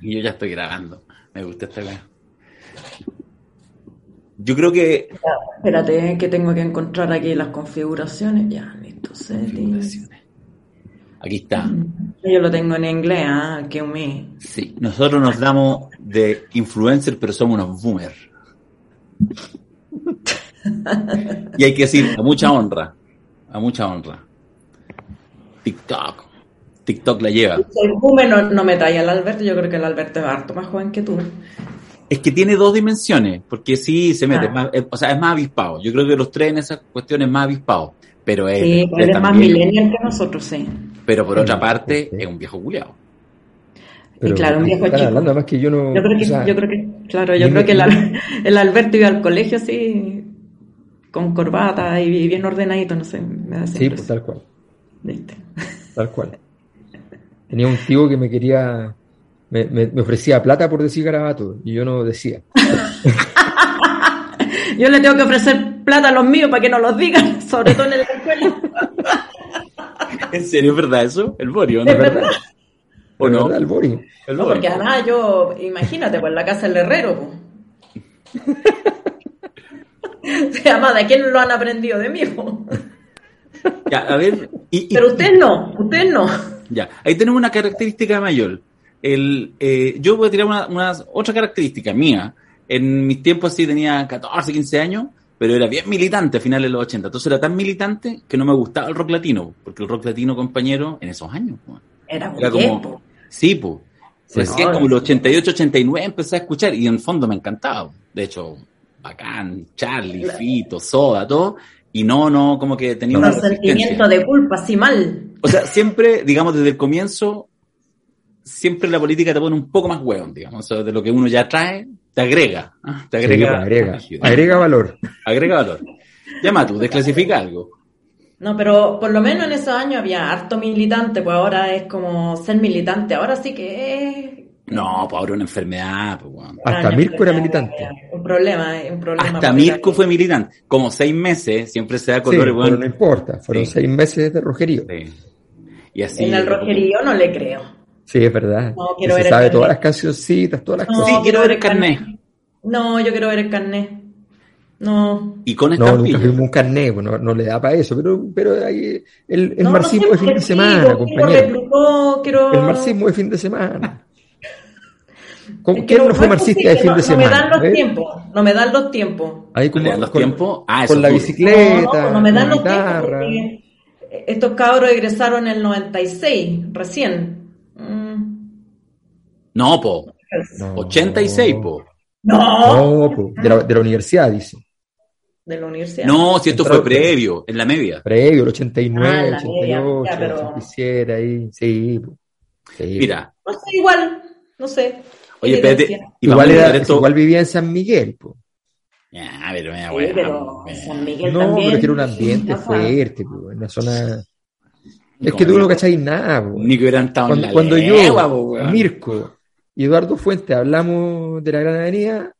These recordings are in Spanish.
Y yo ya estoy grabando. Me gusta esta weá. Yo creo que. Espérate, que tengo que encontrar aquí las configuraciones. Ya, listo, settings. Aquí está. Yo lo tengo en inglés, ¿ah? Que humé. Sí, nosotros nos damos de influencer, pero somos unos boomers. y hay que decir, a mucha honra. A mucha honra. TikTok. TikTok la lleva. Soy boomer, no, no me talla el Alberto. Yo creo que el Alberto es harto más joven que tú. Es que tiene dos dimensiones, porque sí se mete, Ah. más, eh, o sea, es más avispado. Yo creo que los tres en esas cuestiones es más avispado. Pero él, Sí, él eres más millennial que nosotros, sí. Pero por Sí, otra parte, sí. es un viejo culiado. Pero claro, un ¿de qué viejo chico. hablando? Además que yo no. Yo creo que, o sea, yo creo que, claro, yo creo que el, el Alberto iba al colegio así, con corbata y bien ordenadito, no sé, me da Sí, pues tal cual. ¿Viste? Tal cual. Tenía un tío que me quería. Me, me- me ofrecía plata por decir garabato y yo no decía. Yo le tengo que ofrecer plata a los míos para que no los digan, sobre todo en la escuela. ¿En serio es verdad eso? El Borio, ¿no? Es verdad. ¿O ¿De no? verdad, el Boris? El No, Borio. porque además yo, imagínate, pues en la casa del herrero, pues. O sea, además, ¿de quién lo han aprendido? De mí, pues. Ya, a ver. y- y- Pero ustedes no, ustedes no. Ya, ahí tenemos una característica mayor. El, eh, yo voy a tirar una, una- otra característica mía. En mis tiempos sí tenía 14, 15 años, pero era bien militante a finales de los 80. Entonces era tan militante que no me gustaba el rock latino, porque el rock latino, compañero, en esos años. pues, Era Era como, sí, pues. Sí, Recién no, como los 88, 89 empecé a escuchar y en el fondo me encantaba. De hecho, bacán, Charlie, Fito, Soda, todo. Y no, no, como que tenía una Un sentimiento de culpa, así mal. O sea, siempre, digamos, desde el comienzo, siempre la política te pone un poco más hueón, digamos. O sea, de lo que uno ya trae, te agrega. ¿ah? Te Sí, agrega, pues, agrega, agrega valor. Agrega valor. Llama tú, desclasifica algo. No, pero por lo menos en esos años había harto militante, pues ahora es como ser militante. Ahora sí que es. No, pues ahora una enfermedad, pues. Hasta Años, Mirko era militante. Un problema, es un problema. Hasta Mirko fue militante. Como seis meses, siempre se da Sí, colores, pero weón. no importa. Fueron Sí. seis meses de rojerío. Sí. Y así. En el rojerío no le creo. Sí, es verdad. No, quiero se ver el sabe carnet. todas las cancioncitas, todas las No, cosas. Sí, quiero ver el carnet. No, yo quiero ver el carnet. No. Y con No, nunca fuimos un carnet, pues, no, no le da para eso, pero, pero ahí el, el No, marxismo no de fin de sí, semana, quiero compañero. reclutó, quiero... El marxismo de fin de semana. ¿Cómo- Es que ¿Quién no fue marxista de posible, fin no- de No me dan semana? los ¿Eh? tiempos, no me dan los tiempos. Ahí ¿No como le dan los con, tiempos? Ah, con la bicicleta, No, no, no me dan la los tiempos guitarra. porque estos cabros egresaron en el 96, recién. Mm. No, po. No. 86, po. No, No, po, de la, de la universidad, dice. de la universidad. No, si esto fue previo, en la media. Previo, el 89, Ah, el la media, 88, ya, el pero- 87, ahí, sí. Sí. Mira, No sé, igual, no sé. Oye, espérate. Igual, era, igual vivía en San Miguel, po. Ya, pero, mira, Sí, weón, pero weón. San Miguel No, también. pero que era un ambiente fuerte, po, una zona... Es que tú no cacháis nada, po. Ni que hubieran estado en Cuando, la cuando yo, po. Mirko y Eduardo Fuente hablamos de la Gran Avenida,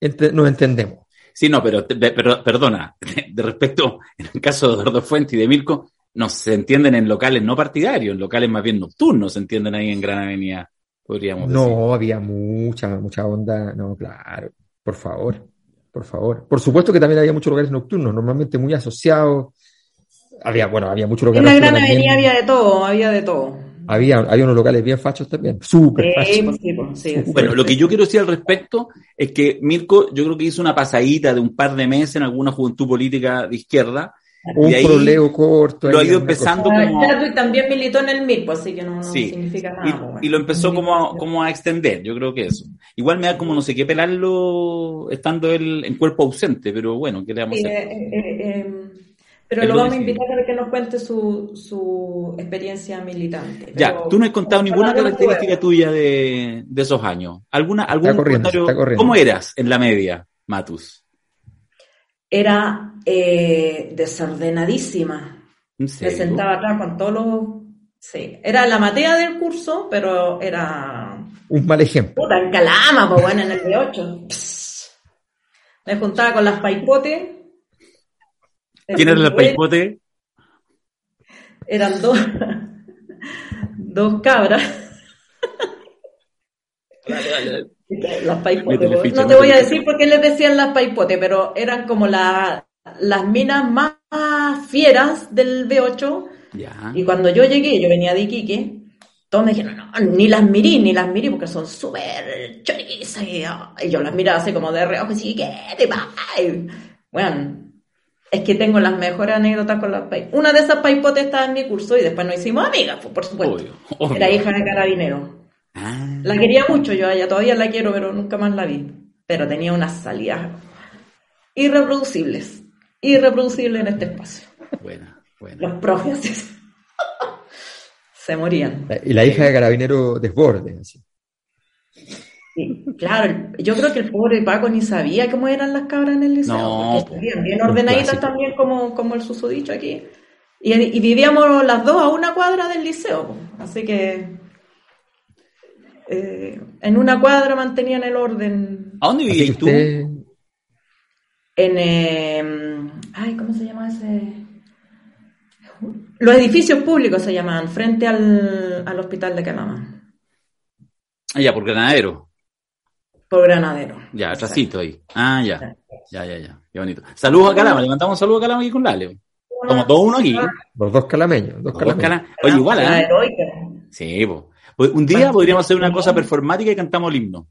ente- nos entendemos. Sí, no, pero, te- pero perdona, de respecto, en el caso de Eduardo Fuente y de Mirko, no se entienden en locales no partidarios, en locales más bien nocturnos se entienden ahí en Gran Avenida, podríamos decir. No, había mucha, mucha onda. No, claro, por favor, por favor. Por supuesto que también había muchos lugares nocturnos, normalmente muy asociados. Había, bueno, había muchos En locales. la Gran Avenida había de todo, había de todo. había, había unos locales bien fachos también, súper Sí, fachos. pues sí, pues sí. sí. Bueno, lo que yo quiero decir al respecto es que Mirko, yo creo que hizo una pasadita de un par de meses en alguna juventud política de izquierda, Un proleo corto. lo ha ido empezando Ah, como... También militó en el MIR, pues, así que no, no Sí. significa Y, nada. pues, bueno. y lo empezó como a, como a extender, yo creo que eso. Igual me da como no sé qué pelarlo estando él en cuerpo ausente, pero bueno, ¿qué le vamos Sí, a hacer? eh, eh, eh, Pero lo lo vamos a invitar a que nos cuente su, su experiencia militante. Ya, tú no has contado ninguna característica tuya de, de esos años. ¿Alguna, algún Está corriendo, está corriendo. ¿Cómo eras en la media, Matus? Era eh, desordenadísima. ¿En Me sentaba atrás con todos los... Sí, era la matea del curso, pero era... Un mal ejemplo. Puta, en Calama, pues bueno, en el B8. Pss. Me juntaba con las paipotes. ¿Quién era el paipote? Eran dos, dos cabras. Las paipotes. Métele po. ficha, no te voy a decir por qué les decían las paipotes, pero eran como la- las minas más fieras del B8. Ya. Y cuando yo llegué, yo venía de Iquique, todos me dijeron, no, ni las mirí, ni las mirí, porque son súper chorizas. Y, y yo las miraba así como de reojo, así, ¿qué te pasa? Y, Bueno, es que tengo las mejores anécdotas con las paipotes. Una de esas paipotes estaba en mi curso y después nos hicimos amigas, pues, por supuesto. Obvio, obvio. Era hija de carabinero. Ah, La quería mucho yo a ella, todavía la quiero, pero nunca más la vi. Pero tenía unas salidas irreproducibles. Irreproducibles en este espacio. buena, buena. Los profes se morían. Y la hija de carabinero desborde. Así. Sí, claro, yo creo que el pobre Paco ni sabía cómo eran las cabras en el liceo. No, po. bien ordenaditas también como, como el susodicho aquí. Y, y vivíamos las dos a una cuadra del liceo. Así que eh, en una cuadra mantenían el orden. ¿A dónde vivías tú? En. eh, ay, ¿cómo se llama ese? Los edificios públicos se llamaban, frente al, al hospital de Calama, Ah, ya, por Granadero. por Granadero. Ya, atrásito ahí. Ah, ya. Ya, ya, ya. Qué bonito. Saludos a Calama. Le mandamos un saludo a Calama aquí con Lale. Somos todos uno aquí. los dos calameños. Dos Los dos calameños. Calama. Oye, igual, ¿eh? heroica. Sí. Pues Un día podríamos hacer una cosa performática y cantamos el himno.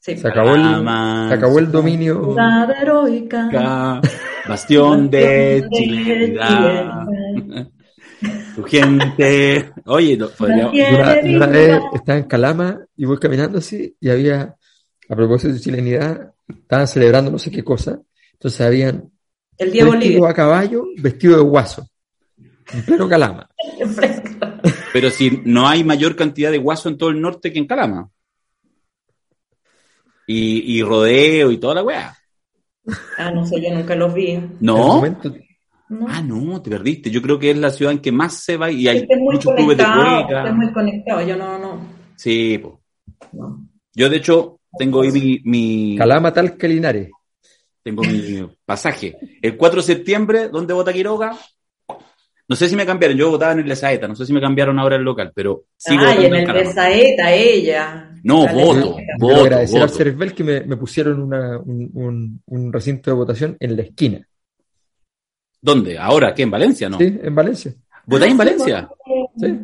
Sí. Se acabó el, Calama, se acabó el dominio. Heroica. Ca- Bastión de chilenidad. Tu gente. Oye, no, podríamos- vez estaba en Calama y voy caminando así y había, a propósito de chilenidad, estaban celebrando no sé qué cosa. Entonces habían El Día Bolivia. a caballo vestidos de guaso. En pleno Calama. pero si no hay mayor cantidad de guaso en todo el norte que en Calama. Y, y rodeo y toda la weá. Ah, no sé, yo nunca los vi. No. Ah, no, te perdiste. Yo creo que es la ciudad en que más se va y hay muy muchos clubes de conectado. cueca. este es muy conectado. Yo no, no. Sí, po. no. Yo, de hecho, tengo ahí mi, mi- Calama, Talca, Linares. tengo mi pasaje. El 4 de septiembre, ¿dónde vota Quiroga? No sé si me cambiaron. Yo votaba en el Lesaeta. No sé si me cambiaron ahora el local, pero sigo Ay, votando en en el Calama. Besaeta, ella. No, La voto. Voto, Quiero agradecer al voto. CERVEL que me, me pusieron una- un, un- un recinto de votación en la esquina. ¿Dónde? ¿Ahora? ¿Qué? ¿En Valencia? No. ¿Sí? En Valencia. ¿Votáis en Ah, Valencia? Sí.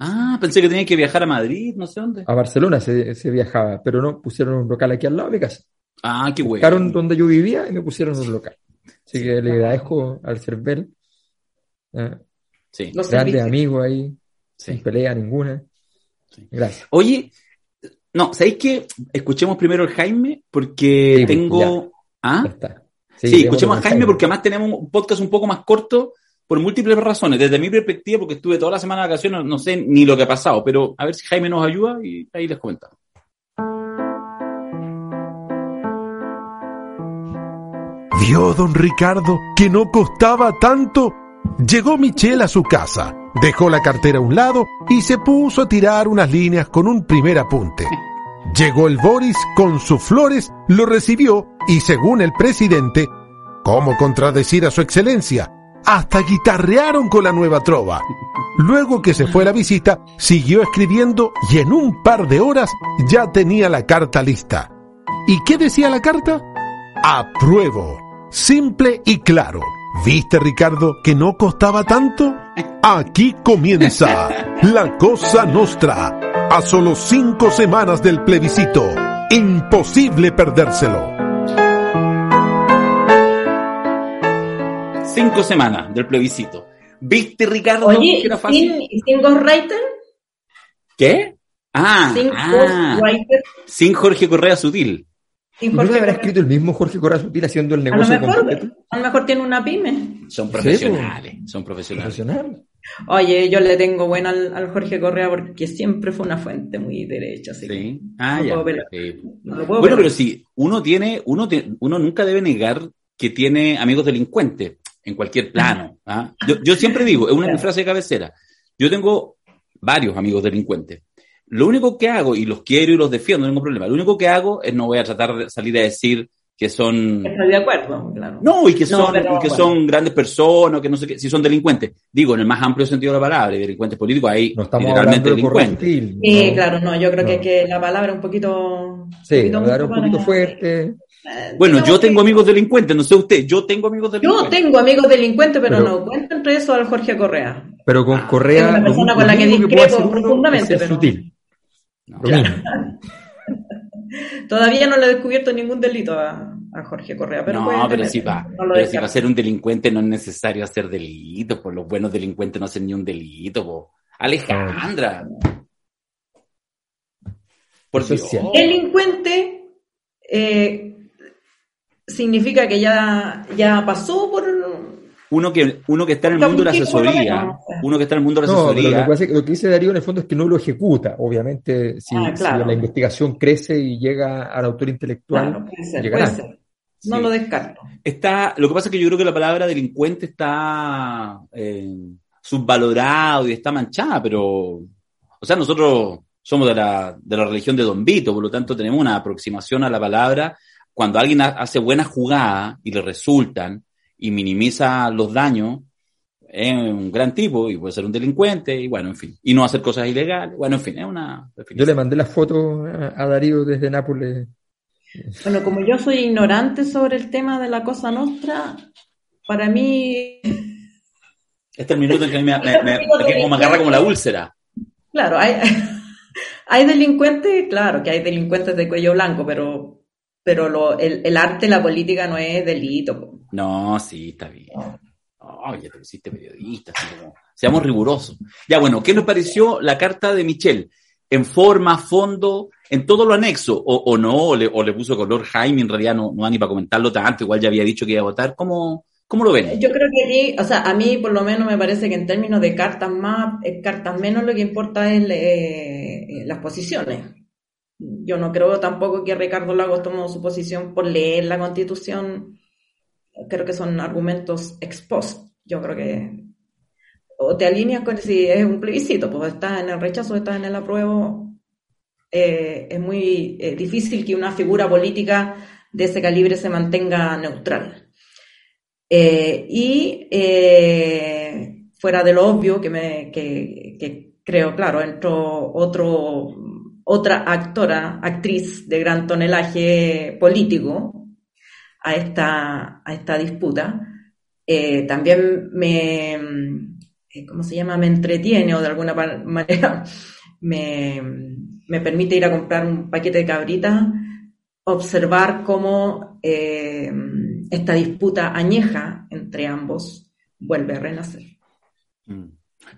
Ah, pensé que tenía que viajar a Madrid, no sé dónde. A Barcelona se, se viajaba, pero no, pusieron un local aquí al lado de mi casa. Ah, qué bueno. Buscaron donde yo vivía y me pusieron un local. Así que le agradezco al CERVEL. eh, Sí, Los grandes amigos ahí, sin pelea ninguna. Sí. Gracias. Oye, no, ¿sabéis qué? Escuchemos primero al Jaime porque Sí, pues, tengo... ¿Ah? Ya está. Sí, escuchemos a Jaime porque además tenemos un podcast un poco más corto por múltiples razones. Desde mi perspectiva, porque estuve toda la semana de vacaciones, no sé ni lo que ha pasado, pero a ver si Jaime nos ayuda y ahí les comentamos. ¿Vio don Ricardo que no costaba tanto? Llegó Michelle a su casa, dejó la cartera a un lado y se puso a tirar unas líneas con un primer apunte. Llegó el Boris con sus flores, lo recibió y según el presidente, ¿cómo contradecir a su excelencia? Hasta guitarrearon con la nueva trova. Luego que se fue la visita, siguió escribiendo y en un par de horas ya tenía la carta lista. ¿Y qué decía la carta? Apruebo. Simple y claro. ¿Viste, Ricardo, que no costaba tanto? Aquí comienza la cosa nostra. A solo cinco semanas del plebiscito. Imposible perdérselo. Cinco semanas del plebiscito. ¿Viste, Ricardo? Oye, que era fácil? ¿sin, sin ghostwriter? ¿Qué? Ah, ¿Sin ah, ghostwriter? sin Jorge Correa Sutil. Y ¿No le habrá escrito el mismo Jorge Correa Sutil haciendo el a lo, negocio mejor, completo? a lo mejor tiene una pyme. Son profesionales, son profesionales. Profesional. Oye, yo le tengo buena al, al Jorge Correa porque siempre fue una fuente muy derecha, así que Sí. Ah, No ya. puedo. Sí. no lo puedo Bueno, pero sí, uno tiene, uno tiene- uno nunca debe negar que tiene amigos delincuentes en cualquier plano. ¿ah? Yo, yo siempre digo, es una mis frases de cabecera. Yo tengo varios amigos delincuentes. Lo único que hago, y los quiero y los defiendo, no tengo problema, lo único que hago es no voy a tratar de salir a decir que son Estoy de acuerdo, claro. No, y que No, son, pero y que bueno. son grandes personas, que no sé qué, si son delincuentes. Digo, en el más amplio sentido de la palabra, y delincuentes políticos, hay No estamos de Correa delincuentes. Sutil. Sí, ¿no? claro, no, yo creo que, No. que la palabra es un poquito... Sí, poquito hablar un poquito para- fuerte. Eh, Bueno, digamos yo tengo que- amigos delincuentes, no sé usted, yo tengo amigos Yo delincuentes. tengo amigos delincuentes, pero, Pero- no cuento entre eso al Jorge Correa. Pero con Ah, Correa. es una persona con la que discrepo profundamente, es pero- sutil. No. Todavía no le he descubierto ningún delito a, a Jorge Correa, pero no, pero si va, No pero si va a ser un delincuente no es necesario hacer delitos, por los buenos delincuentes no hacen ni un delito. Alejandra. Por Dios. Delincuente eh, significa que ya, ya pasó por... Uno que, uno que está en el mundo de la asesoría, uno que está en el mundo de la No, pero lo asesoría, que, pasa lo que dice Darío en el fondo es que no lo ejecuta. Obviamente, si, Ah, claro. si la investigación crece y llega al autor intelectual, Claro, puede ser, llegará. puede ser. No Sí. lo descarto. Está, lo que pasa es que yo creo que la palabra delincuente está eh, subvalorado y está manchada, pero, o sea, nosotros somos de la, de la religión de Don Vito, por lo tanto tenemos una aproximación a la palabra cuando alguien ha- hace buenas jugadas y le resultan y minimiza los daños, es un gran tipo y puede ser un delincuente y bueno, en fin, y no hacer cosas ilegales, bueno, en fin, es una Yo le mandé la foto a, Darío desde Nápoles. Bueno, como yo soy ignorante sobre el tema de la cosa nostra, para mí, Este es el minuto en que me, me- me- que me agarra como la úlcera. claro, hay, hay delincuentes, claro que hay delincuentes de cuello blanco, pero, pero lo, el, el arte, la política no es delito. No, sí, está bien. Oh, ya te pusiste periodista, seamos rigurosos. Ya, bueno, ¿qué nos pareció la carta de Michelle? En forma, fondo, en todo lo anexo, o, o no, o le, o le puso color Jaime, en realidad no, no ni para comentarlo tanto, igual ya había dicho que iba a votar. ¿Cómo, cómo lo ven? Yo creo que aquí, o sea, a mí por lo menos me parece que en términos de cartas más, eh, cartas menos, lo que importa es eh, eh, las posiciones. Yo no creo tampoco que Ricardo Lagos tomó su posición por leer la constitución. Creo que son argumentos ex post. Yo creo que o te alineas con si es un plebiscito, pues estás en el rechazo, estás en el apruebo. Eh, es muy eh, difícil que una figura política de ese calibre se mantenga neutral. Eh, y fuera de lo obvio que me que creo, claro, entró otro otra actora, actriz de gran tonelaje político a esta, a esta disputa. Eh, también me, eh, ¿cómo se llama? Me entretiene o de alguna manera me, me permite ir a comprar un paquete de cabritas, observar cómo eh, esta disputa añeja entre ambos vuelve a renacer. Mm.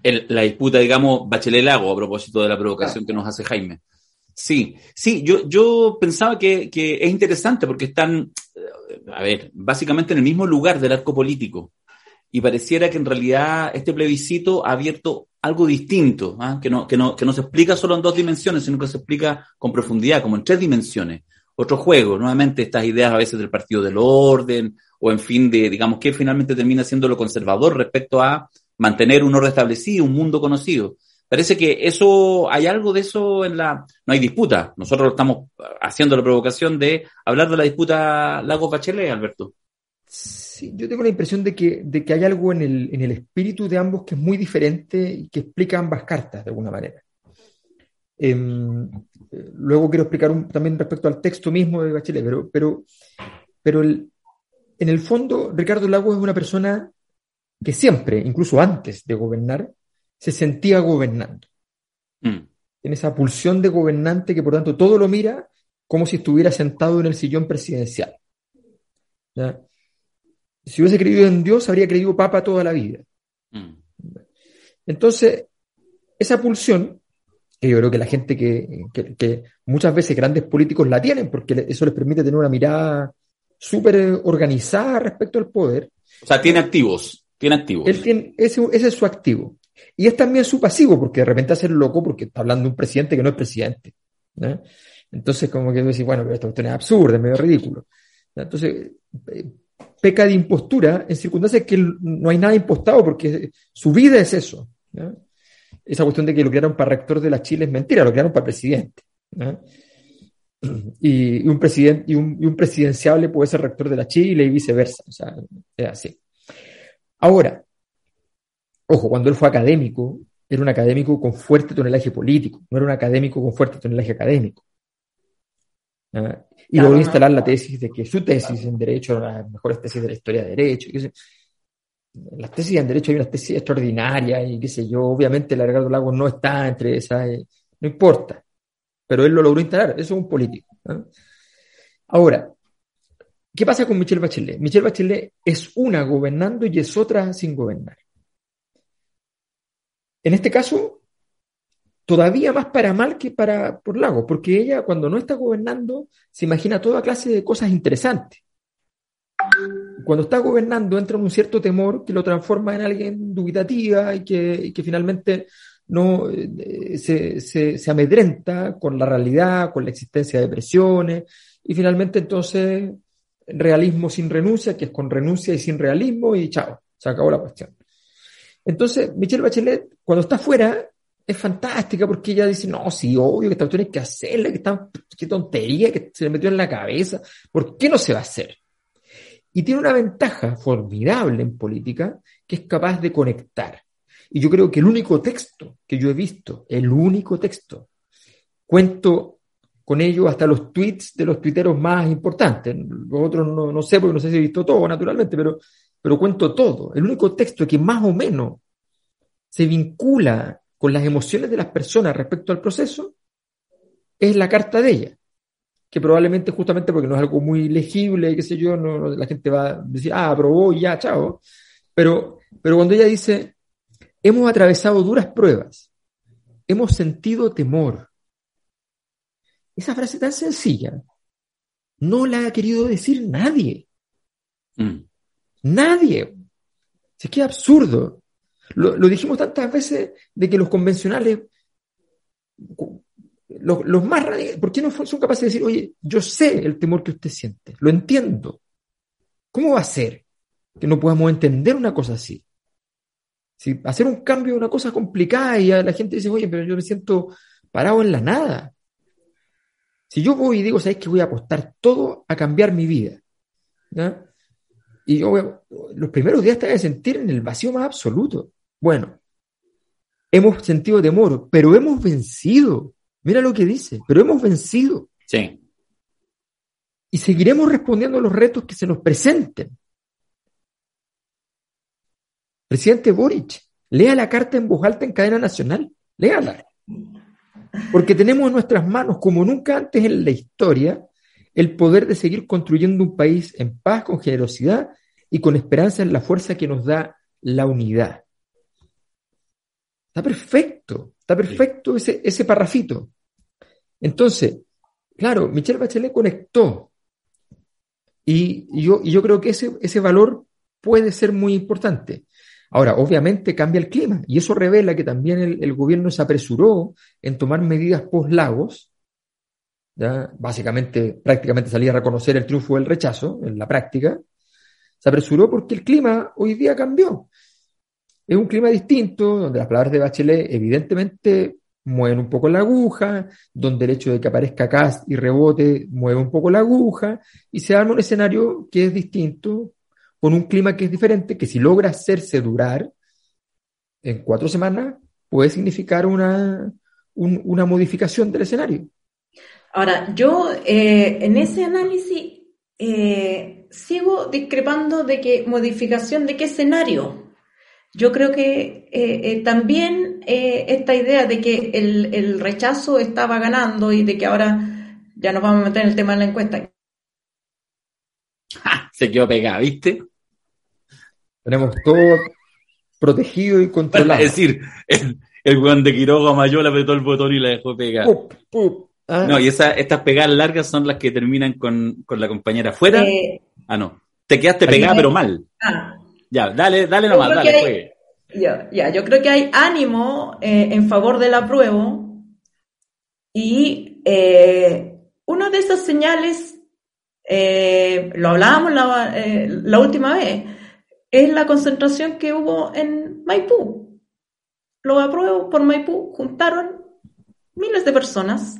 La disputa, digamos, Bachelet-Lago, a propósito de la provocación que nos hace Jaime. Sí, sí, yo, yo pensaba que, que es interesante porque están, a ver, básicamente en el mismo lugar del arco político. Y pareciera que en realidad este plebiscito ha abierto algo distinto, ¿ah? que, no, que, no, que no se explica solo en dos dimensiones, sino que se explica con profundidad, como en tres dimensiones. Otro juego, nuevamente estas ideas a veces del partido del orden, o en fin, de, digamos, que finalmente termina siendo lo conservador respecto a mantener un orden establecido, un mundo conocido. Parece que eso, hay algo de eso en la, no hay disputa. Nosotros estamos haciendo la provocación de hablar de la disputa Lagos Bachelet, Alberto. Sí, yo tengo la impresión de que, de que hay algo en el, en el espíritu de ambos que es muy diferente y que explica ambas cartas de alguna manera. Em, luego quiero explicar también respecto al texto mismo de Bachelet, pero, pero, pero en el fondo Ricardo Lagos es una persona que siempre, incluso antes de gobernar, se sentía gobernando. Mm. Tiene esa pulsión de gobernante que por tanto todo lo mira como si estuviera sentado en el sillón presidencial. ¿Ya? Si hubiese creído en Dios, habría creído papa toda la vida. Mm. Entonces, esa pulsión que yo creo que la gente que, que, que muchas veces grandes políticos la tienen, porque eso les permite tener una mirada súper organizada respecto al poder. O sea, tiene activos, tiene activos. Él tiene, ese, ese es su activo. Y es también su pasivo, porque de repente hace el loco porque está hablando de un presidente que no es presidente. Entonces, como que decís, bueno, pero esta cuestión es absurda, es medio ridículo. Entonces, eh, peca de impostura en circunstancias que no hay nada impostado porque su vida es eso. Esa cuestión de que lo crearon para rector de la Chile es mentira, lo crearon para presidente. y, un presidente, y, un, y un presidenciable puede ser rector de la Chile y viceversa. O sea, es así. Ahora, ojo, cuando él fue académico, era un académico con fuerte tonelaje político, no era un académico con fuerte tonelaje académico. ¿Ah? Y logró instalar la tesis de que su tesis en Derecho era una de las mejores tesis de la historia de Derecho. Las tesis en Derecho hay una tesis extraordinaria y qué sé yo, obviamente el Ricardo Lagos no está entre esas, eh, no importa, pero él lo logró instalar, eso es un político. ¿ah? Ahora, ¿qué pasa con Michelle Bachelet? Michelle Bachelet es una gobernando y es otra sin gobernar. En este caso, todavía más para mal que para por Lagos, porque ella cuando no está gobernando se imagina toda clase de cosas interesantes. Cuando está gobernando entra en un cierto temor que lo transforma en alguien dubitativa y que, finalmente no eh, se, se, se, amedrenta con la realidad, con la existencia de presiones, y finalmente entonces realismo sin renuncia, que es con renuncia y sin realismo, y chao, se acabó la cuestión. Entonces, Michelle Bachelet, cuando está fuera, es fantástica porque ella dice, no, sí, obvio que esta cuestión que hacerla, que está, qué tontería, que se le metió en la cabeza, ¿por qué no se va a hacer? Y tiene una ventaja formidable en política, que es capaz de conectar. Y yo creo que el único texto que yo he visto, el único texto, cuento con ello hasta los tweets de los tuiteros más importantes. Los otros no sé, porque no sé si he visto todo, naturalmente, pero, pero cuento todo. El único texto que más o menos se vincula con las emociones de las personas respecto al proceso es la carta de ella. Que probablemente justamente porque no es algo muy legible, qué sé yo, no, la gente va a decir, ah, aprobó y ya, chao. Pero, pero cuando ella dice, Hemos atravesado duras pruebas. Hemos sentido temor. Esa frase tan sencilla no la ha querido decir nadie. Mm. Nadie. Es que es absurdo. Lo, dijimos tantas veces de que los convencionales, los, los más radicales, ¿por qué no son capaces de decir, oye, yo sé el temor que usted siente, lo entiendo? ¿Cómo va a ser que no podamos entender una cosa así? Si hacer un cambio es una cosa complicada y la gente dice, oye, pero yo me siento parado en la nada. Si yo voy y digo, ¿sabes que voy a apostar todo a cambiar mi vida? ¿ya? Y yo los primeros días te voy a sentir en el vacío más absoluto. Bueno, hemos sentido temor, pero hemos vencido. Mira lo que dice, pero hemos vencido. Sí. Y seguiremos respondiendo a los retos que se nos presenten. Presidente Boric, lea la carta en voz alta en cadena nacional, léala. Porque tenemos en nuestras manos, como nunca antes en la historia, el poder de seguir construyendo un país en paz, con generosidad y con esperanza en la fuerza que nos da la unidad. Está perfecto, está perfecto ese, ese parrafito. Entonces, claro, Michelle Bachelet conectó. Y, y yo, y yo creo que ese, ese valor puede ser muy importante. Ahora, obviamente cambia el clima y eso revela que también el, el gobierno se apresuró en tomar medidas post-lagos, ¿ya? básicamente prácticamente salía a reconocer el triunfo del rechazo en la práctica, se apresuró porque el clima hoy día cambió. Es un clima distinto, donde las palabras de Bachelet evidentemente mueven un poco la aguja, donde el hecho de que aparezca cast y rebote mueve un poco la aguja, y se arma un escenario que es distinto, con un clima que es diferente, que si logra hacerse durar en cuatro semanas, puede significar una, un, una modificación del escenario. Ahora, yo eh, en ese análisis eh, sigo discrepando de que modificación de qué escenario. Yo creo que eh, también esta idea de que el, el rechazo estaba ganando y de que ahora ya nos vamos a meter en el tema de la encuesta, se quedó pegada, ¿viste? Tenemos todo protegido y controlado. Es decir, el, El weón de Quiroga Mayola apretó el botón y la dejó pegar. Pup, pup. Ah, No, y esa, estas pegadas largas son las que terminan con, con la compañera afuera. Eh, Ah, no. Te quedaste pegada, pero mal. ah, Ya, dale, dale nomás, dale, que hay- juegue. Ya, ya, yo creo que hay ánimo eh, en favor del apruebo y eh, una de esas señales, lo hablábamos la, la última vez, es la concentración que hubo en Maipú. Los apruebos por Maipú juntaron miles de personas.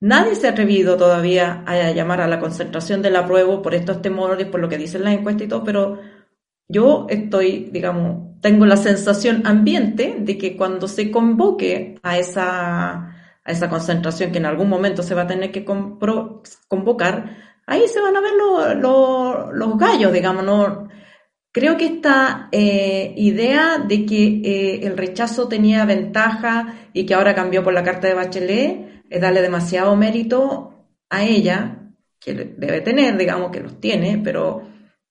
Nadie se ha atrevido todavía a llamar a la concentración del apruebo por estos temores, por lo que dicen las encuestas y todo, pero yo estoy, digamos, tengo la sensación ambiente de que cuando se convoque a esa, a esa concentración que en algún momento se va a tener que convocar, ahí se van a ver los gallos, digamos, ¿no? Creo que esta eh, idea de que eh, el rechazo tenía ventaja y que ahora cambió por la carta de Bachelet es darle demasiado mérito a ella, que debe tener, digamos que los tiene, pero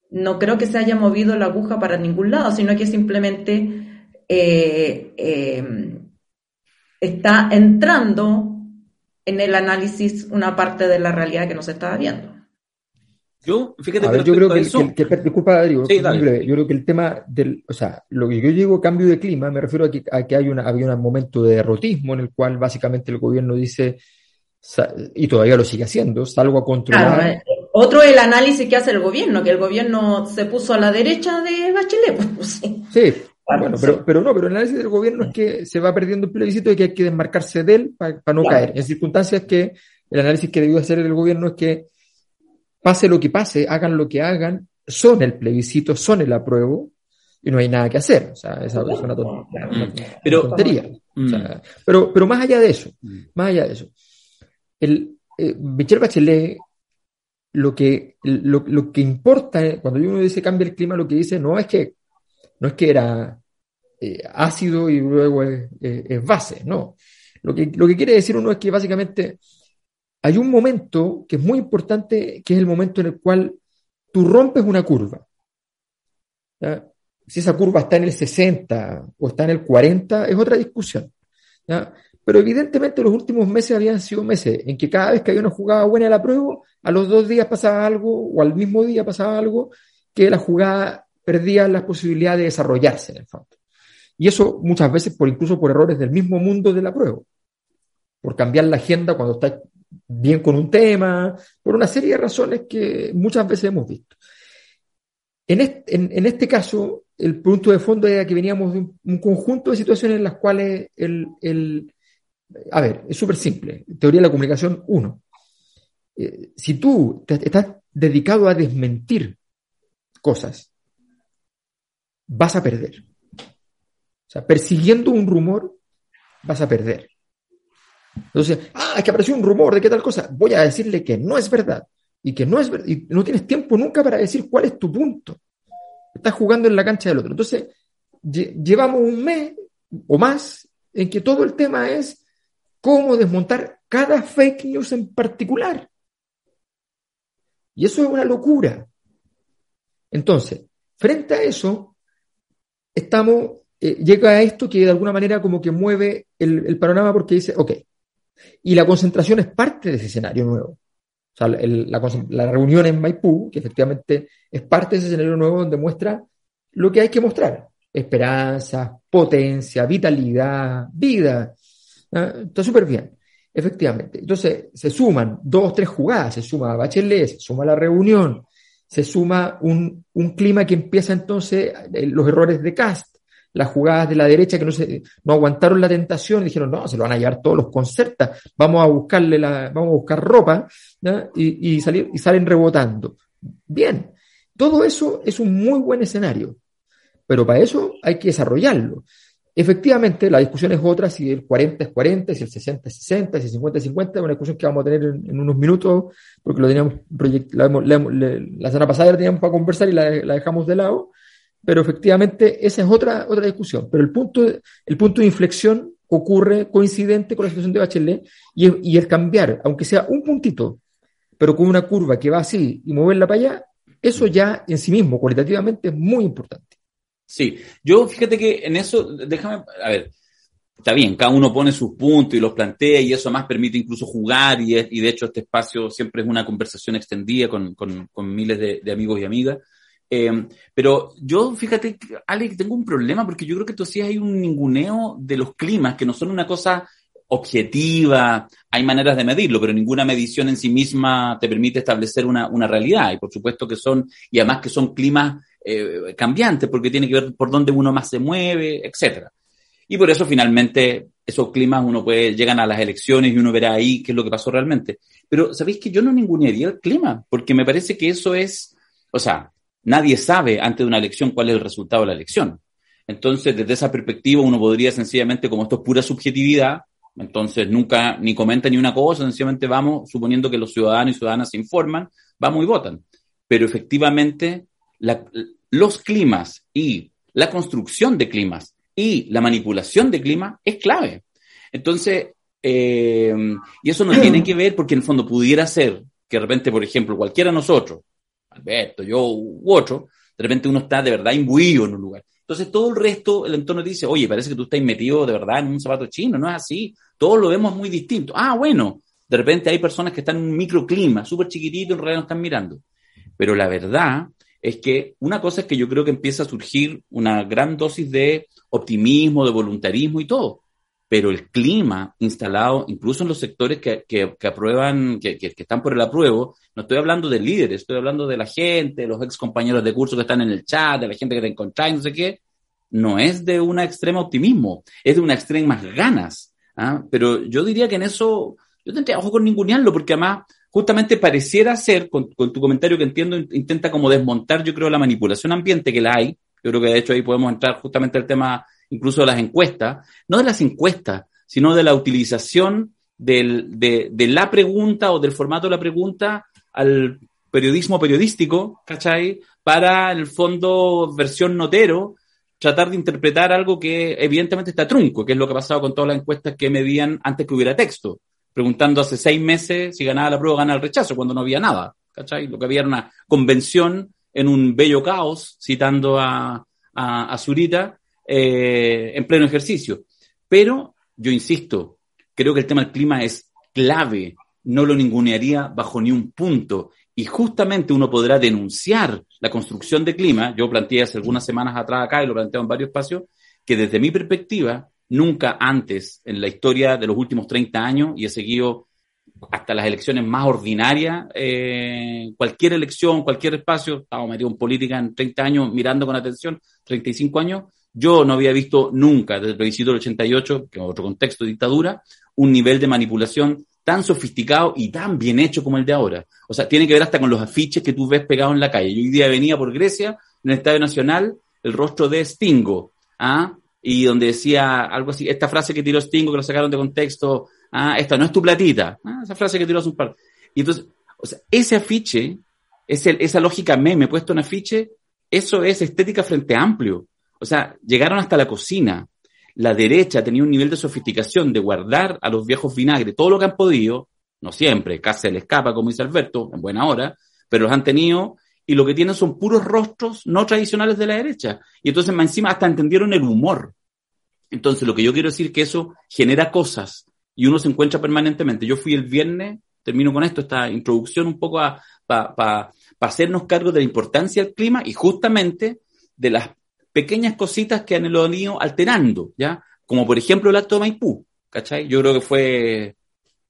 no creo que se haya movido la aguja para ningún lado, sino que simplemente eh, eh, está entrando en el análisis una parte de la realidad que no se estaba viendo. Yo, fíjate A ver, yo creo que, a eso- que- que- disculpa, Darío, Sí, dale. breve. yo creo que el tema del, o sea, lo que yo digo cambio de clima, me refiero a que, a que hay una, había un momento de derrotismo en el cual básicamente el gobierno dice, y todavía lo sigue haciendo, salgo a controlar. Claro, eh, otro es el análisis que hace el gobierno, que el gobierno se puso a la derecha de Bachelet. Pues, sí. Sí, Claro, bueno, sí. pero, pero no, pero el análisis del gobierno es que se va perdiendo el plebiscito y que hay que desmarcarse de él para no Claro. caer. En circunstancias que el análisis que debió hacer el gobierno es que pase lo que pase, hagan lo que hagan, son el plebiscito, son el apruebo y no hay nada que hacer. O sea, esa es una, tontería. O sea, pero, pero más allá de eso, Mm. más allá de eso, el, eh, Michelle Bachelet, lo que, lo, lo que importa, eh, cuando uno dice cambia el clima, lo que dice no es que, no es que era eh, ácido y luego es, es- es base, no. Lo que, lo que quiere decir uno es que básicamente hay un momento que es muy importante, que es el momento en el cual tú rompes una curva. Si esa curva está en el 60 o está en el 40, es otra discusión. Pero evidentemente los últimos meses habían sido meses en que cada vez que había una jugada buena a la prueba, a los dos días pasaba algo, o al mismo día pasaba algo, que la jugada perdía la posibilidad de desarrollarse en el fondo. Y eso muchas veces por incluso por errores del mismo mundo de la prueba. Por cambiar la agenda cuando está bien con un tema, por una serie de razones que muchas veces hemos visto. En este, caso, el punto de fondo era que veníamos de un, un conjunto de situaciones en las cuales el, el a ver, es súper simple. Teoría de la comunicación 1. Eh, si tú te- estás dedicado a desmentir cosas, vas a perder. O sea, persiguiendo un rumor, vas a perder. Entonces, ah, es que apareció un rumor de qué tal cosa. Voy a decirle que no es verdad. Y que no es verdad. Y no tienes tiempo nunca para decir cuál es tu punto. Estás jugando en la cancha del otro. Entonces, lle- llevamos un mes o más en que todo el tema es cómo desmontar cada fake news en particular. Y eso es una locura. Entonces, frente a eso, estamos, eh, llega a esto que de alguna manera como que mueve el, el panorama porque dice, ok, y la concentración es parte de ese escenario nuevo. La, reunión en Maipú, que efectivamente es parte de ese escenario nuevo donde muestra lo que hay que mostrar. Esperanza, potencia, vitalidad, vida. ¿ah? Está súper bien, efectivamente. Entonces, se suman dos, tres jugadas, se suma Bachelet, se suma la reunión, se suma un, un clima que empieza entonces eh, los errores de Cast, las jugadas de la derecha que no, se, no aguantaron la tentación dijeron, no, se lo van a llevar todos los concertas, vamos a buscarle la, vamos a buscar ropa y, salir, y salen rebotando. Bien, todo eso es un muy buen escenario, pero para eso hay que desarrollarlo. Efectivamente, la discusión es otra, si el 40 es 40, si el 60 es 60, si el 50 es 50, es una discusión que vamos a tener en, unos minutos, porque lo teníamos la, la la semana pasada la teníamos para conversar y la dejamos de lado, pero efectivamente esa es otra, otra discusión. Pero el punto, el punto de inflexión ocurre coincidente con la situación de Bachelet y, y el cambiar, aunque sea un puntito, pero con una curva que va así y moverla para allá, eso ya en sí mismo, cualitativamente, es muy importante. Sí, yo fíjate que en eso, déjame, a ver, está bien, cada uno pone sus puntos y los plantea y eso más permite incluso jugar y, y de hecho este espacio siempre es una conversación extendida con, con, miles de, amigos y amigas. Eh, pero yo, fíjate, Ale, tengo un problema porque yo creo que tú sí hay un ninguneo de los climas que no son una cosa objetiva, hay maneras de medirlo, pero ninguna medición en sí misma te permite establecer una, una realidad. Y por supuesto que son, y además que son climas eh, cambiantes, porque tiene que ver por dónde uno más se mueve, etcétera. Y por eso finalmente esos climas uno puede, llegan a las elecciones y uno verá ahí qué es lo que pasó realmente. Pero sabéis que yo no ningunearía el clima, porque me parece que eso es, o sea, nadie sabe antes de una elección cuál es el resultado de la elección. Entonces, desde esa perspectiva, uno podría sencillamente, como esto es pura subjetividad, entonces nunca ni comenta ni una cosa, sencillamente vamos, suponiendo que los ciudadanos y ciudadanas se informan, vamos y votan. Pero efectivamente, los climas y la construcción de climas y la manipulación de clima es clave. Entonces, eh, y eso no tiene que ver porque en el fondo pudiera ser que de repente, por ejemplo, cualquiera de nosotros, Alberto, yo u otro, de repente uno está de verdad imbuido en un lugar. Entonces todo el resto, el entorno dice, oye, parece que tú estás metido de verdad en un zapato chino, no es así, todos lo vemos muy distinto. Ah, bueno, de repente hay personas que están en un microclima, súper chiquitito, en realidad no están mirando. Pero la verdad es que una cosa es que yo creo que empieza a surgir una gran dosis de optimismo, de voluntarismo y todo. Pero el clima instalado, incluso en los sectores que, que, que aprueban, que, que, están por el apruebo, no estoy hablando de líderes, estoy hablando de la gente, de los ex compañeros de curso que están en el chat, de la gente que te encontráis, no sé qué, no es de una extrema optimismo, es de una extrema ganas. ¿ah? Pero yo diría que en eso, yo tendría ojo con ningunearlo, porque además justamente pareciera ser, con, con, tu comentario que entiendo, intenta como desmontar, yo creo, la manipulación ambiente que la hay. Yo creo que de hecho ahí podemos entrar justamente al tema incluso las encuestas, no de las encuestas, sino de la utilización de, la pregunta o del formato de la pregunta al periodismo periodístico, ¿cachai? Para, el fondo, versión notero, tratar de interpretar algo que evidentemente está trunco, que es lo que ha pasado con todas las encuestas que medían antes que hubiera texto, preguntando hace seis meses si ganaba la prueba o ganaba el rechazo, cuando no había nada, ¿cachai? Lo que había era una convención en un bello caos, citando a, a, a Zurita, eh, en pleno ejercicio. Pero, yo insisto, creo que el tema del clima es clave, no lo ningunearía bajo ni un punto. Y justamente uno podrá denunciar la construcción de clima, yo planteé hace algunas semanas atrás acá y lo planteado en varios espacios, que desde mi perspectiva, nunca antes en la historia de los últimos 30 años, y he seguido hasta las elecciones más ordinarias, eh, cualquier elección, cualquier espacio, estaba metido en política en 30 años, mirando con atención, 35 años, yo no había visto nunca, desde el plebiscito del 88, que es otro contexto de dictadura, un nivel de manipulación tan sofisticado y tan bien hecho como el de ahora. O sea, tiene que ver hasta con los afiches que tú ves pegados en la calle. Yo hoy día venía por Grecia, en el Estadio Nacional, el rostro de Stingo, ¿ah? Y donde decía algo así, esta frase que tiró Stingo, que lo sacaron de contexto, ah, esta no es tu platita, ¿ah? esa frase que tiró hace un par. Y entonces, o sea, ese afiche, esa lógica meme puesto en afiche, eso es estética frente amplio. O sea, llegaron hasta la cocina. La derecha tenía un nivel de sofisticación de guardar a los viejos vinagres todo lo que han podido, no siempre, casi se le escapa, como dice Alberto, en buena hora, pero los han tenido y lo que tienen son puros rostros no tradicionales de la derecha. Y entonces, más encima, hasta entendieron el humor. Entonces, lo que yo quiero decir es que eso genera cosas y uno se encuentra permanentemente. Yo fui el viernes, termino con esto, esta introducción un poco para pa, pa, hacernos cargo de la importancia del clima y justamente de las pequeñas cositas que han ido alterando, ¿ya? Como por ejemplo el acto de Maipú, ¿cachai? Yo creo que fue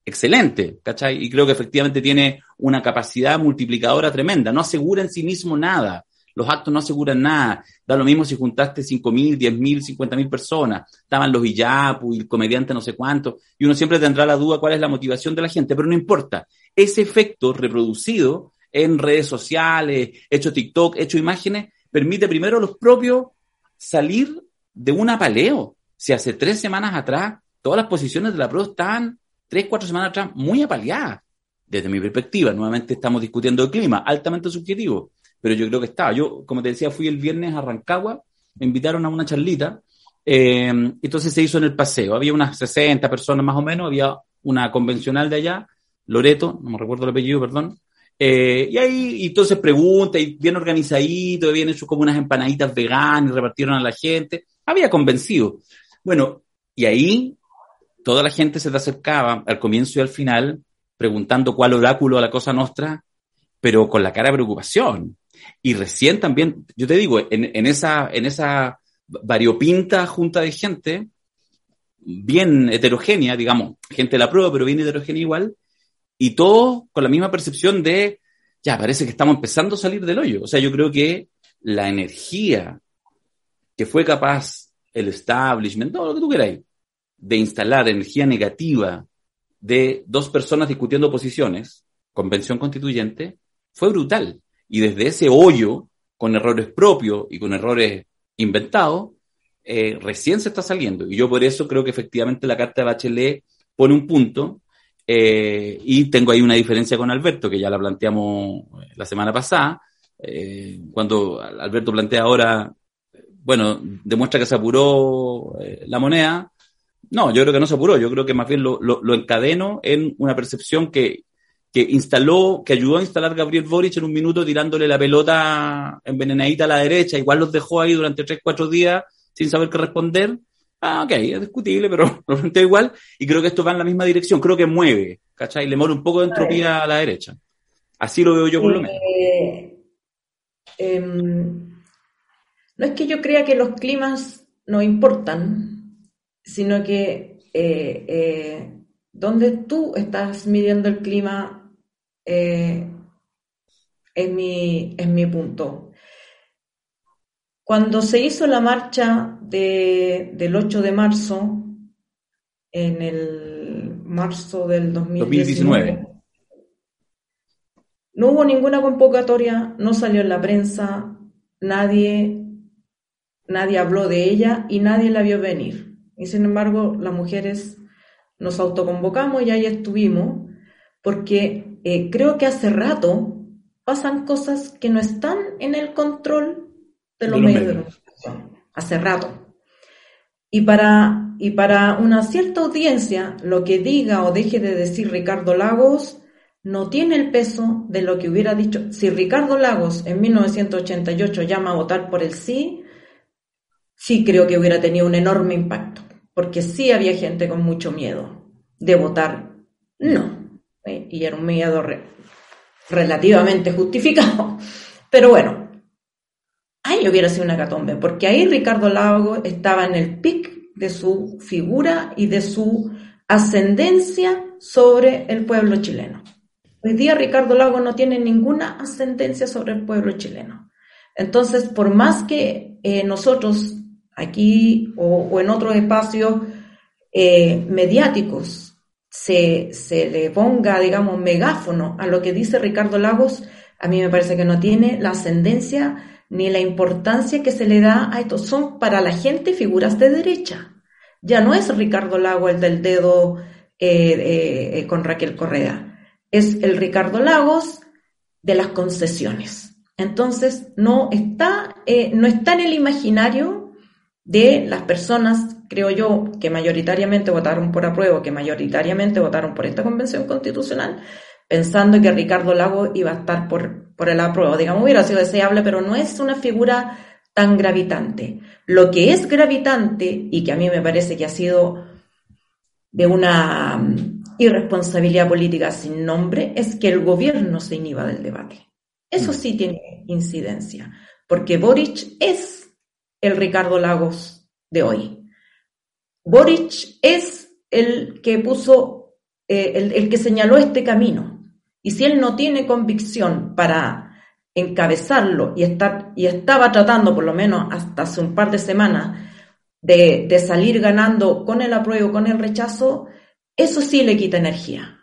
excelente, ¿cachai? Y creo que efectivamente tiene una capacidad multiplicadora tremenda. No asegura en sí mismo nada. Los actos no aseguran nada. Da lo mismo si juntaste 5.000, 10.000, 50.000 personas. Estaban los Iyapu y el comediante no sé cuánto. Y uno siempre tendrá la duda cuál es la motivación de la gente, pero no importa. Ese efecto reproducido en redes sociales, hecho TikTok, hecho imágenes, permite primero los propios salir de un apaleo. Si hace tres semanas atrás todas las posiciones de la prueba estaban tres, cuatro semanas atrás muy apaleadas. Desde mi perspectiva, nuevamente estamos discutiendo el clima, altamente subjetivo, pero yo creo que estaba. Yo, como te decía, fui el viernes a Rancagua, me invitaron a una charlita, eh, entonces se hizo en el paseo. Había unas 60 personas más o menos, había una convencional de allá, Loreto, no me recuerdo el apellido, perdón, eh, y ahí, y entonces pregunta, y bien organizadito, bien hecho como unas empanaditas veganas, y repartieron a la gente. Había convencido. Bueno, Y ahí toda la gente se te acercaba al comienzo y al final preguntando cuál oráculo a la cosa nuestra, pero con la cara de preocupación. Y recién también, yo te digo, en, en esa, en esa variopinta junta de gente, bien heterogénea, digamos, gente de la prueba, pero bien heterogénea igual, y todos con la misma percepción de, ya, parece que estamos empezando a salir del hoyo. O sea, yo creo que la energía que fue capaz el establishment, todo lo que tú queráis, de instalar energía negativa de dos personas discutiendo posiciones, convención constituyente, fue brutal. Y desde ese hoyo, con errores propios y con errores inventados, eh, recién se está saliendo. Y yo por eso creo que efectivamente la carta de Bachelet pone un punto. Eh, y tengo ahí una diferencia con Alberto, que ya la planteamos la semana pasada, eh, cuando Alberto plantea ahora, bueno, demuestra que se apuró la moneda, no, yo creo que no se apuró, yo creo que más bien lo, lo, encadeno en una percepción que, que, instaló, que ayudó a instalar Gabriel Boric en un minuto tirándole la pelota envenenadita a la derecha, igual los dejó ahí durante tres, cuatro días sin saber qué responder. Ah, ok, es discutible, pero lo planteo igual, y creo que esto va en la misma dirección, creo que mueve, ¿cachai? Le mueve un poco de entropía a la derecha. Así lo veo yo por lo menos. Eh, em, no es que yo crea que los climas no importan, sino que eh, eh, donde tú estás midiendo el clima eh, es, mi, es mi punto. Cuando se hizo la marcha del 8 de marzo, en el marzo del 2019, no hubo ninguna convocatoria, no salió en la prensa, nadie, nadie habló de ella y nadie la vio venir. Y sin embargo, las mujeres nos autoconvocamos y ahí estuvimos, porque eh, creo que hace rato pasan cosas que no están en el control de los, medios, de comunicación. Hace rato. Y para, y para una cierta audiencia, lo que diga o deje de decir Ricardo Lagos no tiene el peso de lo que hubiera dicho. Si Ricardo Lagos en 1988 llama a votar por el sí, sí creo que hubiera tenido un enorme impacto porque sí había gente con mucho miedo de votar no, ¿eh? y era un miedo relativamente justificado. Pero bueno, hubiera sido una catombe, porque ahí Ricardo Lago estaba en el pic de su figura y de su ascendencia sobre el pueblo chileno. Hoy día Ricardo Lago no tiene ninguna ascendencia sobre el pueblo chileno. Entonces, por más que eh, nosotros aquí o, en otros espacios eh, mediáticos se, se, le ponga, digamos, megáfono a lo que dice Ricardo Lagos, a mí me parece que no tiene la ascendencia ni la importancia que se le da a esto. Son para la gente figuras de derecha. Ya no es Ricardo Lagos el del dedo eh, eh, con Raquel Correa. Es el Ricardo Lagos de las concesiones. Entonces, no está, no está en el imaginario de las personas, creo yo, que mayoritariamente votaron por apruebo, que mayoritariamente votaron por esta convención constitucional, pensando que Ricardo Lago iba a estar por, por el apruebo. Digamos, hubiera sido deseable, pero no es una figura tan gravitante. Lo que es gravitante, y que a mí me parece que ha sido de una mm, irresponsabilidad política sin nombre, es que el gobierno se inhiba del debate. Eso mm. sí tiene incidencia, porque Boric es el Ricardo Lagos de hoy. Boric es el que puso, eh, el, que señaló este camino. Y si él no tiene convicción para encabezarlo y, estar, y estaba tratando, por lo menos hasta hace un par de semanas, de, salir ganando con el apruebo, con el rechazo, eso sí le quita energía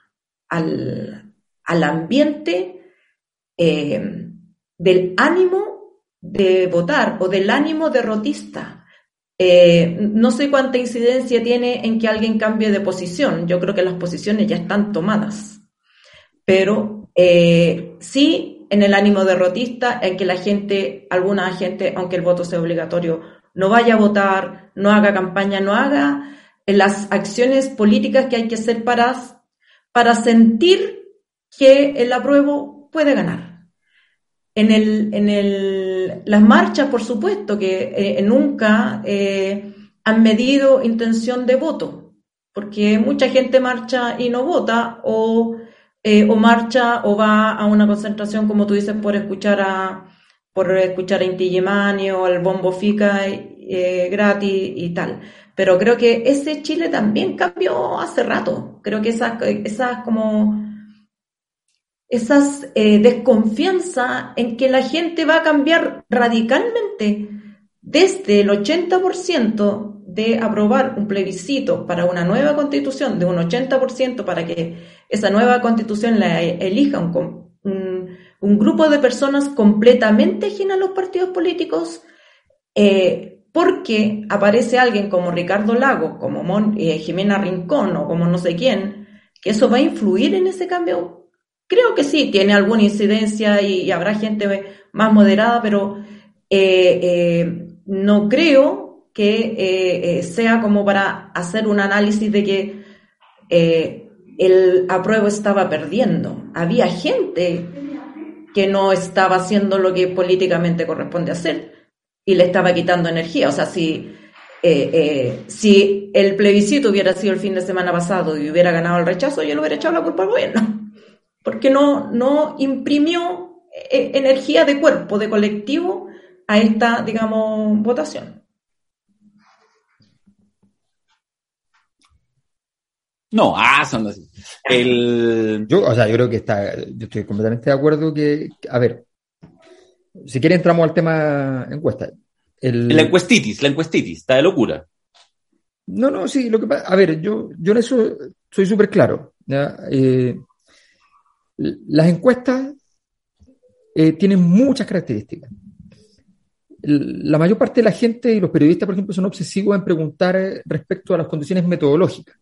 al, ambiente eh, del ánimo de votar o del ánimo derrotista. Eh, no sé cuánta incidencia tiene en que alguien cambie de posición. Yo creo que las posiciones ya están tomadas. Pero eh, sí en el ánimo derrotista, en que la gente, alguna gente, aunque el voto sea obligatorio, no vaya a votar, no haga campaña, no haga las acciones políticas que hay que hacer para, para sentir que el apruebo puede ganar. En, el, en el, las marchas, por supuesto, que eh, nunca eh, han medido intención de voto, porque mucha gente marcha y no vota, o, eh, o marcha o va a una concentración, como tú dices, por escuchar a por escuchar a Inti Illimani o al Bombo Fica eh, gratis y tal. Pero creo que ese Chile también cambió hace rato. Creo que esas, esas como esas eh, desconfianza en que la gente va a cambiar radicalmente desde el 80% de aprobar un plebiscito para una nueva constitución, de un 80% para que esa nueva constitución la elija un, grupo de personas completamente ajenas a los partidos políticos, eh, porque aparece alguien como Ricardo Lago, como eh, Jimena Rincón o como no sé quién, que eso va a influir en ese cambio. Creo que sí, tiene alguna incidencia y, habrá gente más moderada, pero eh, no creo que sea como para hacer un análisis de que el apruebo estaba perdiendo. Había gente que no estaba haciendo lo que políticamente corresponde hacer y le estaba quitando energía. O sea, si, eh, eh, si el plebiscito hubiera sido el fin de semana pasado y hubiera ganado el rechazo, yo le hubiera echado la culpa al gobierno, porque no, no imprimió eh, energía de cuerpo, de colectivo a esta, digamos, votación. No, ah, son así. El... Yo, o sea, yo creo que está, yo estoy completamente de acuerdo que, a ver, si quiere entramos al tema encuesta. La encuestitis, la encuestitis, está de locura. No, no, sí, lo que pasa, a ver, yo, yo en eso soy súper claro. Eh, las encuestas eh, tienen muchas características. La mayor parte de la gente y los periodistas, por ejemplo, son obsesivos en preguntar respecto a las condiciones metodológicas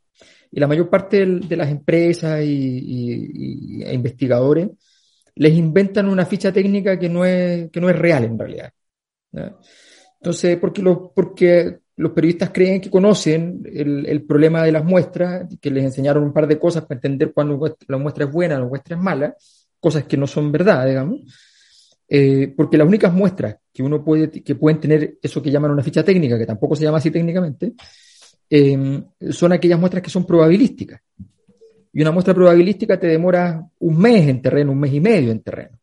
y la mayor parte de las empresas y, e investigadores les inventan una ficha técnica que no es, que no es real en realidad. Entonces, porque, los, porque los periodistas creen que conocen el, el, problema de las muestras, que les enseñaron un par de cosas para entender cuándo la muestra es buena, la muestra es mala, cosas que no son verdad, digamos. Eh, porque las únicas muestras que uno puede, que pueden tener eso que llaman una ficha técnica, que tampoco se llama así técnicamente, Em, son aquellas muestras que son probabilísticas. Y una muestra probabilística te demora un mes en terreno, un mes y medio en terreno.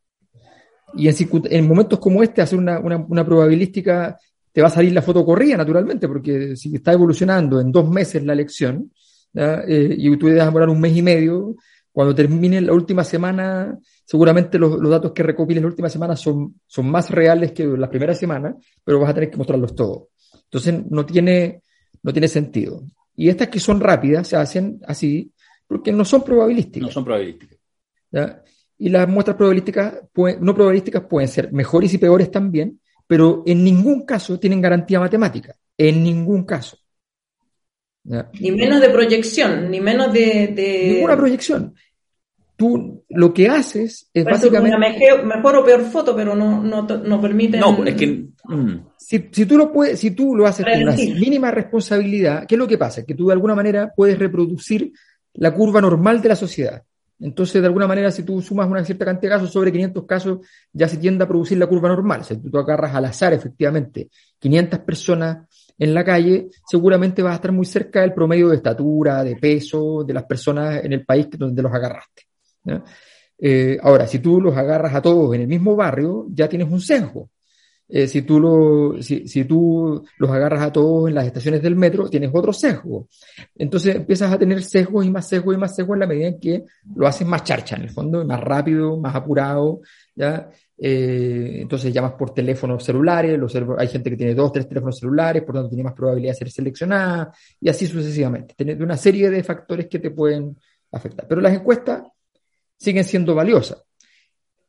Y en, momentos como este, hacer una, una, probabilística te va a salir la foto corrida, naturalmente, porque si está evolucionando en dos meses la elección, eh, y tú debes demorar un mes y medio, cuando termine la última semana, seguramente los, los datos que recopiles en la última semana son, son más reales que las primeras semanas, pero vas a tener que mostrarlos todos. Entonces, no tiene, no tiene sentido. Y estas que son rápidas se hacen así porque no son probabilísticas. No son probabilísticas. Y las muestras probabilísticas, no probabilísticas pueden ser mejores y peores también, pero en ningún caso tienen garantía matemática. En ningún caso. Ni menos de proyección, ni menos de... Ninguna proyección tú lo que haces es básicamente... Una mejor, o peor foto, pero no, no, no permite... No, es que... Mm. Si, si, tú lo puedes, si tú lo haces con una mínima responsabilidad, ¿qué es lo que pasa? Que tú de alguna manera puedes reproducir la curva normal de la sociedad. Entonces, de alguna manera, si tú sumas una cierta cantidad de casos, sobre 500 casos, ya se tiende a producir la curva normal. Si tú agarras al azar, efectivamente, 500 personas en la calle, seguramente vas a estar muy cerca del promedio de estatura, de peso, de las personas en el país donde los agarraste. Eh, ahora, si tú los agarras a todos en el mismo barrio, ya tienes un sesgo. Eh, si, tú lo, si, tú los agarras a todos en las estaciones del metro, tienes otro sesgo. Entonces empiezas a tener sesgos y más sesgos y más sesgos en la medida en que lo haces más charcha, en el fondo, más rápido, más apurado, ¿ya? Eh, entonces llamas por teléfonos celulares, hay gente que tiene dos, tres teléfonos celulares, por lo tanto tiene más probabilidad de ser seleccionada, y así sucesivamente. Tienes una serie de factores que te pueden afectar. Pero las encuestas siguen siendo valiosas.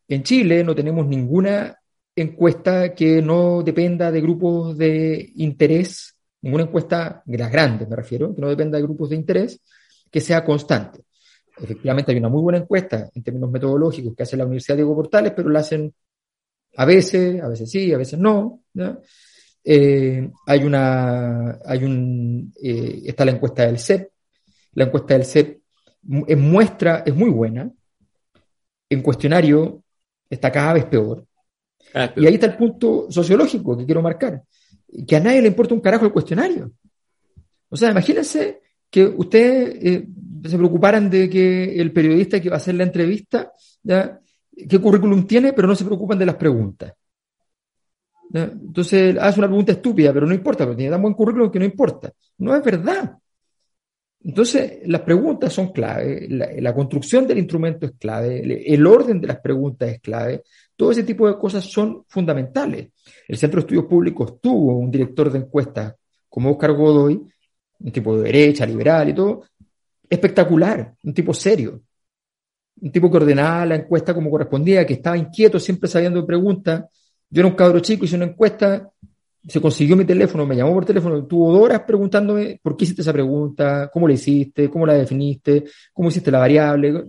En Chile no tenemos ninguna encuesta que no dependa de grupos de interés, ninguna encuesta, las grandes me refiero, que no dependa de grupos de interés, que sea constante. Efectivamente hay una muy buena encuesta en términos metodológicos que hace la Universidad Diego Portales, pero la hacen a veces, a veces sí, a veces no. Eh, hay una, hay un, eh, está la encuesta del CEP. La encuesta del CEP muestra, es muy buena, en cuestionario está cada vez peor. Y ahí está el punto sociológico que quiero marcar, que a nadie le importa un carajo el cuestionario. O sea, imagínense que ustedes eh, se preocuparan de que el periodista que va a hacer la entrevista, ¿ya? qué currículum tiene, pero no se preocupan de las preguntas. Entonces, hace una pregunta estúpida, pero no importa, porque tiene tan buen currículum que no importa. No es verdad. Entonces, las preguntas son clave, la, construcción del instrumento es clave, el, orden de las preguntas es clave, todo ese tipo de cosas son fundamentales. El Centro de Estudios Públicos tuvo un director de encuestas como Oscar Godoy, un tipo de derecha, liberal y todo, espectacular, un tipo serio, un tipo que ordenaba la encuesta como correspondía, que estaba inquieto, siempre sabiendo preguntas. Yo era un cabro chico, hice una encuesta, se consiguió mi teléfono, me llamó por teléfono, tuvo horas preguntándome por qué hiciste esa pregunta, cómo la hiciste, cómo la definiste, cómo hiciste la variable.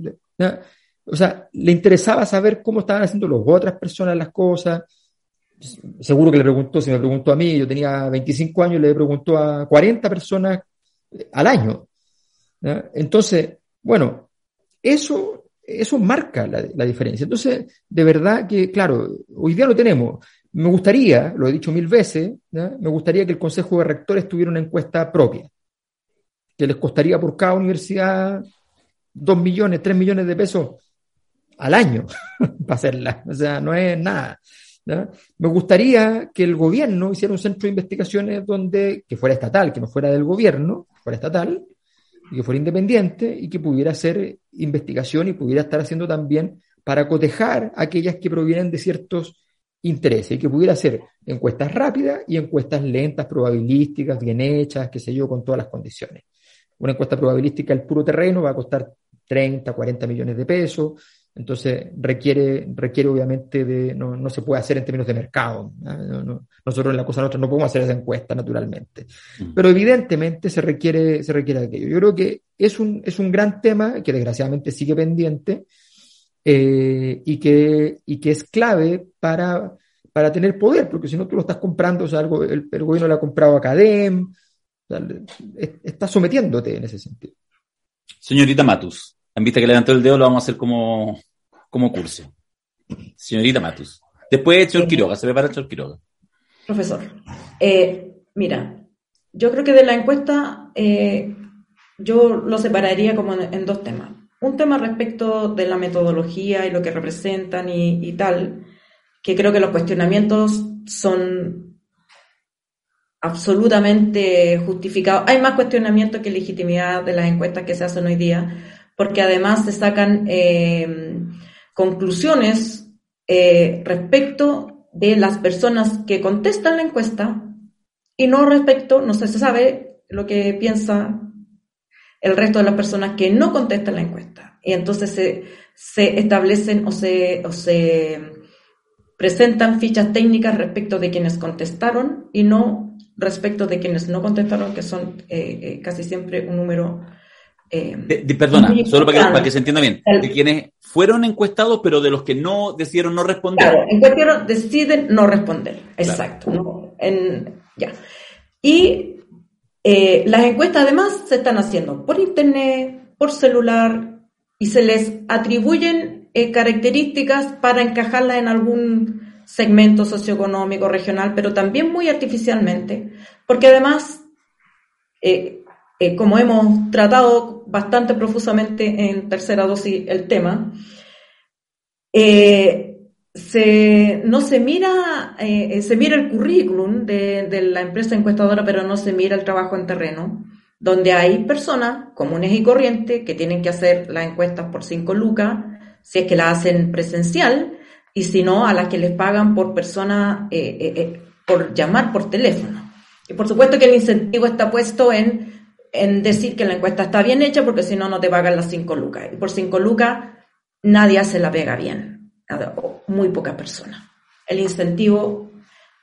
O sea, le interesaba saber cómo estaban haciendo las otras personas las cosas. Seguro que le preguntó, si me preguntó a mí, yo tenía 25 años, le preguntó a 40 personas al año. Entonces, bueno, eso eso marca la, diferencia. Entonces, de verdad que, claro, hoy día lo tenemos. Me gustaría, lo he dicho mil veces, me gustaría que el Consejo de Rectores tuviera una encuesta propia, que les costaría por cada universidad dos millones, tres millones de pesos al año para hacerla. O sea, no es nada. Me gustaría que el gobierno hiciera un centro de investigaciones donde, que fuera estatal, que no fuera del gobierno, fuera estatal, y que fuera independiente y que pudiera hacer investigación y pudiera estar haciendo también para cotejar aquellas que provienen de ciertos intereses y que pudiera hacer encuestas rápidas y encuestas lentas, probabilísticas, bien hechas, qué sé yo, con todas las condiciones. Una encuesta probabilística el puro terreno va a costar 30, 40 millones de pesos, entonces requiere, requiere obviamente de, no, no se puede hacer en términos de mercado. nosotros en la cosa nuestra no podemos hacer esa encuesta naturalmente. Mm. Pero evidentemente se requiere, se requiere aquello. Yo creo que es un, es un gran tema que desgraciadamente sigue pendiente eh, y, que, y que es clave para, para tener poder, porque si no tú lo estás comprando, o sea, algo, el, el gobierno le ha comprado a CADEM, está sometiéndote en ese sentido. Señorita Matus. En vista que levantó el dedo, lo vamos a hacer como, como curso. Señorita Matus. Después, señor Quiroga, se prepara el señor Quiroga. Profesor, eh, mira, yo creo que de la encuesta eh, yo lo separaría como en, dos temas. Un tema respecto de la metodología y lo que representan y, tal, que creo que los cuestionamientos son absolutamente justificados. Hay más cuestionamientos que legitimidad de las encuestas que se hacen hoy día, porque además se sacan eh, conclusiones eh, respecto de las personas que contestan la encuesta y no respecto, no se sabe lo que piensa el resto de las personas que no contestan la encuesta. Y entonces se, se establecen o se, o se presentan fichas técnicas respecto de quienes contestaron y no respecto de quienes no contestaron, que son eh, casi siempre un número eh, perdona, solo para que, se entienda bien. de quienes fueron encuestados, pero de los que no decidieron no responder. Claro, encuestaron, deciden no responder. Exacto. ya. Y eh, las encuestas además se están haciendo por internet, por celular, y se les atribuyen eh, características para encajarlas en algún segmento socioeconómico, regional, pero también muy artificialmente, porque además eh, como hemos tratado bastante profusamente en tercera dosis el tema, no se mira, eh, se mira el currículum de, de, la empresa encuestadora, pero no se mira el trabajo en terreno, donde hay personas comunes y corrientes que tienen que hacer las encuestas por cinco lucas, si es que la hacen presencial, y si no, a las que les pagan por persona, por llamar por teléfono. Y por supuesto que el incentivo está puesto en en decir que la encuesta está bien hecha porque si no, no te pagan las 5 lucas. Y por 5 lucas nadie hace la pega bien, muy poca persona. El incentivo,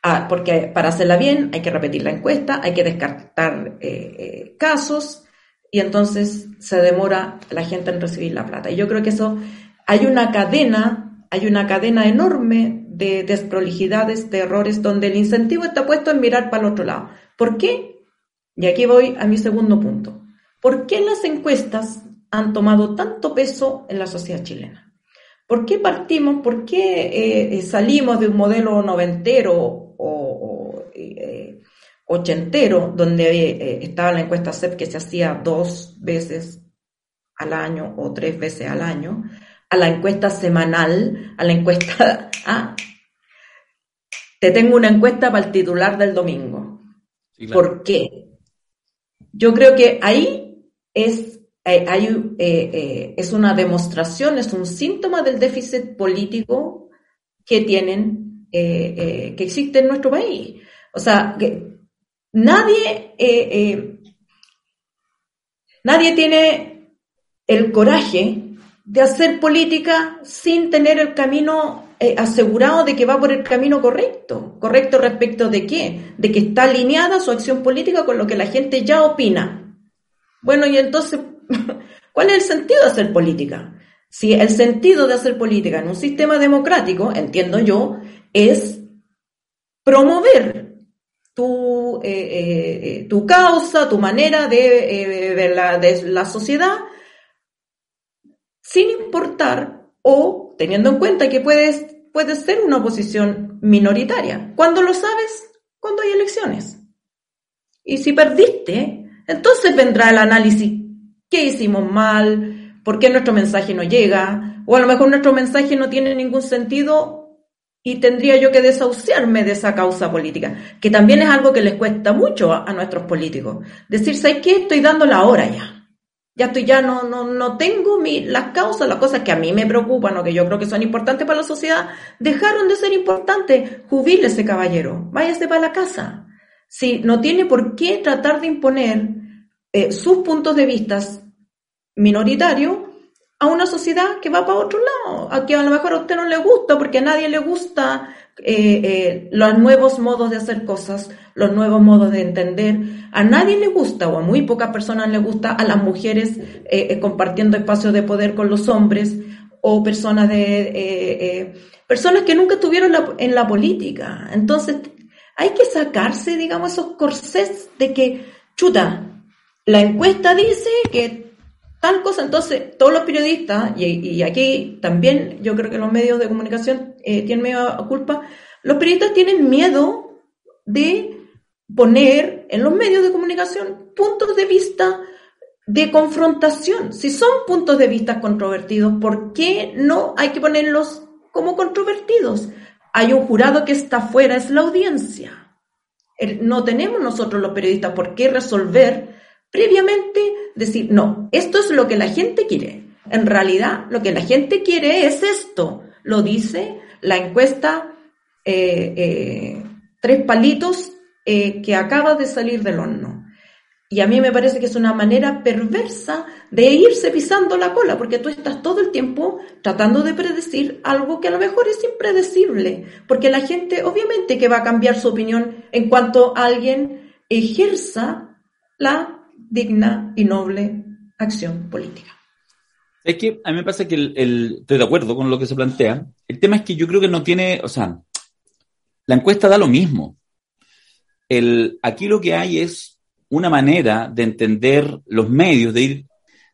ah, porque para hacerla bien hay que repetir la encuesta, hay que descartar eh, eh, casos y entonces se demora la gente en recibir la plata. Y yo creo que eso, hay una cadena, hay una cadena enorme de desprolijidades, de errores, donde el incentivo está puesto en mirar para el otro lado. ¿Por qué? Y aquí voy a mi segundo punto. ¿Por qué las encuestas han tomado tanto peso en la sociedad chilena? ¿Por qué partimos, por qué eh, eh, salimos de un modelo noventero o, ochentero, donde eh, estaba la encuesta CEP que se hacía dos veces al año o tres veces al año, a la encuesta semanal, a la encuesta... Ah, te tengo una encuesta para el titular del domingo. ¿Por qué? Yo creo que ahí es, eh, hay, eh, eh, es una demostración, es un síntoma del déficit político que tienen, que existe en nuestro país. O sea, que nadie, nadie tiene el coraje de hacer política sin tener el camino eh, asegurado de que va por el camino correcto. ¿Correcto respecto de qué? De que está alineada su acción política con lo que la gente ya opina. Bueno, y entonces, ¿cuál es el sentido de hacer política? Si el sentido de hacer política en un sistema democrático, entiendo yo, es promover tu, eh, eh, tu causa, tu manera de ver la, de la sociedad sin importar o teniendo en cuenta que puedes, puedes ser una oposición minoritaria. ¿Cuándo lo sabes? Cuando hay elecciones. Y si perdiste, entonces vendrá el análisis. ¿Qué hicimos mal? ¿Por qué nuestro mensaje no llega? O a lo mejor nuestro mensaje no tiene ningún sentido y tendría yo que desahuciarme de esa causa política, que también es algo que les cuesta mucho a, nuestros políticos. Decir, ¿sabes qué? Estoy dando la hora ya ya estoy, ya no, no, no tengo mi, las causas, las cosas que a mí me preocupan o que yo creo que son importantes para la sociedad, dejaron de ser importantes. Jubile ese caballero, váyase para la casa. Si no tiene por qué tratar de imponer eh, sus puntos de vista minoritarios a una sociedad que va para otro lado, a que a lo mejor a usted no le gusta, porque a nadie le gusta eh, eh, los nuevos modos de hacer cosas, los nuevos modos de entender. A nadie le gusta, o a muy pocas personas le gusta, a las mujeres eh, compartiendo espacios de poder con los hombres, o personas de personas que nunca estuvieron en la política. Entonces, hay que sacarse, digamos, esos corsés de que, chuta, la encuesta dice que tal cosa, entonces todos los periodistas, y, aquí también yo creo que los medios de comunicación eh, tienen medio culpa, los periodistas tienen miedo de poner en los medios de comunicación puntos de vista de confrontación. Si son puntos de vista controvertidos, ¿por qué no hay que ponerlos como controvertidos? Hay un jurado que está fuera, es la audiencia. No tenemos nosotros los periodistas por qué resolver previamente decir, no, esto es lo que la gente quiere. En realidad, lo que la gente quiere es esto. Lo dice la encuesta eh, eh, Tres Palitos eh, que acaba de salir del horno. Y a mí me parece que es una manera perversa de irse pisando la cola, porque tú estás todo el tiempo tratando de predecir algo que a lo mejor es impredecible, porque la gente obviamente que va a cambiar su opinión en cuanto alguien ejerza la digna y noble acción política. Es que a mí me pasa que el, estoy de acuerdo con lo que se plantea. El tema es que yo creo que no tiene, o sea, la encuesta da lo mismo. El, aquí lo que hay es una manera de entender los medios, de ir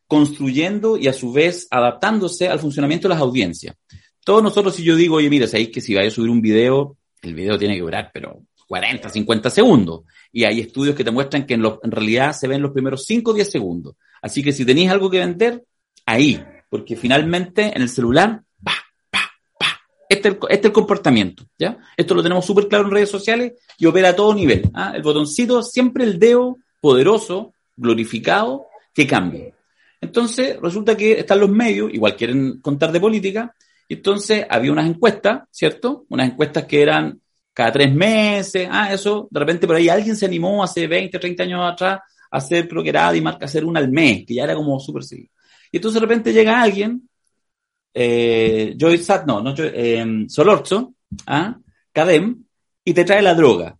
construyendo y a su vez adaptándose al funcionamiento de las audiencias. Todos nosotros, si yo digo, oye, mira, sabéis que si vaya a subir un video, el video tiene que durar, pero 40, 50 segundos. Y hay estudios que te muestran que en, en realidad se ven los primeros 5 o 10 segundos. Así que si tenéis algo que vender, ahí. Porque finalmente en el celular, pa, pa. Este, este es el comportamiento, ¿ya? Esto lo tenemos súper claro en redes sociales y opera a todo nivel. ¿ah? El botoncito, siempre el dedo poderoso, glorificado, que cambia. Entonces, resulta que están los medios, igual quieren contar de política, y entonces había unas encuestas, ¿cierto? Unas encuestas que eran cada tres meses, ah, eso, de repente por ahí alguien se animó hace 20, 30 años atrás a hacer, creo que era marca hacer una al mes, que ya era como súper seguido. Y entonces de repente llega alguien, eh, Joy Sat, no, no eh, Solorzo, ¿ah? Cadem, y te trae la droga.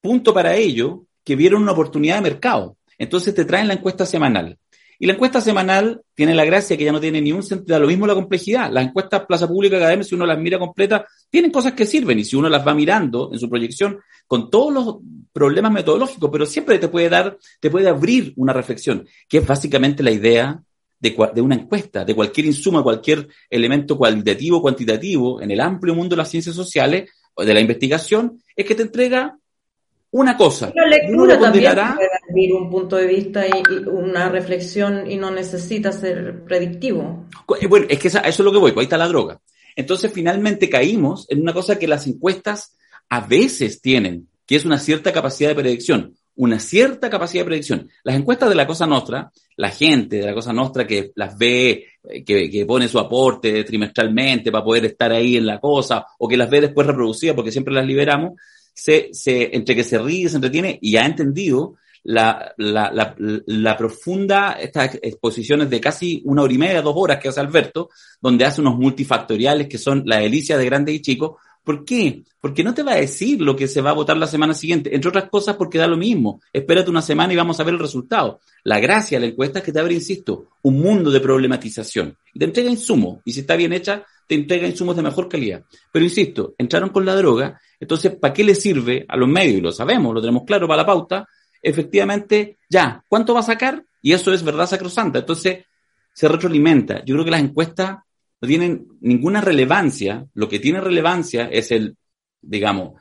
Punto para ello que vieron una oportunidad de mercado. Entonces te traen la encuesta semanal. Y la encuesta semanal tiene la gracia que ya no tiene ni un sentido, lo mismo la complejidad. Las encuestas Plaza Pública Academia, si uno las mira completa, tienen cosas que sirven y si uno las va mirando en su proyección con todos los problemas metodológicos, pero siempre te puede dar, te puede abrir una reflexión, que es básicamente la idea de, una encuesta, de cualquier insumo, cualquier elemento cualitativo, cuantitativo en el amplio mundo de las ciencias sociales de la investigación, es que te entrega una cosa. La uno lectura también puede un punto de vista y, y una reflexión y no necesita ser predictivo. Eh, Bueno, es que esa- eso es lo que voy, pues ahí está la droga. Entonces, finalmente caímos en una cosa que las encuestas a veces tienen, que es una cierta capacidad de predicción. Una cierta capacidad de predicción. Las encuestas de la Cosa Nostra, la gente de la Cosa Nostra que las ve, eh, que, que pone su aporte trimestralmente para poder estar ahí en la cosa, o que las ve después reproducidas porque siempre las liberamos, se, se, entre que se ríe, se entretiene y ha entendido la, la, la, la profunda, estas exposiciones de casi una hora y media, dos horas que hace Alberto, donde hace unos multifactoriales que son la delicia de grandes y chicos. ¿Por qué? Porque no te va a decir lo que se va a votar la semana siguiente, entre otras cosas porque da lo mismo. Espérate una semana y vamos a ver el resultado. La gracia de la encuesta es que te abre, insisto, un mundo de problematización. Te entrega insumos, y si está bien hecha, te entrega insumos de mejor calidad. Pero insisto, entraron con la droga, entonces, ¿para qué le sirve a los medios? Y lo sabemos, lo tenemos claro para la pauta, efectivamente, ya, ¿cuánto va a sacar? Y eso es verdad sacrosanta. Entonces, se retroalimenta. Yo creo que las encuestas no tienen ninguna relevancia. Lo que tiene relevancia es el, digamos,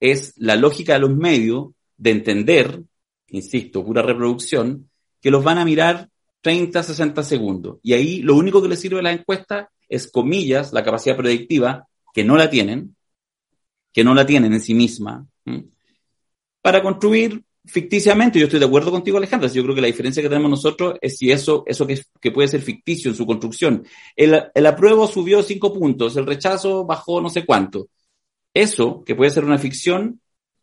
es la lógica de los medios de entender, insisto, pura reproducción, que los van a mirar 30, 60 segundos. Y ahí lo único que les sirve a la encuesta es, comillas, la capacidad predictiva, que no la tienen, que no la tienen en sí misma, para construir ficticiamente, yo estoy de acuerdo contigo, Alejandra, yo creo que la diferencia que tenemos nosotros es si eso, eso que, puede ser ficticio en su construcción. El, el apruebo subió cinco puntos, el rechazo bajó no sé cuánto. Eso, que puede ser una ficción,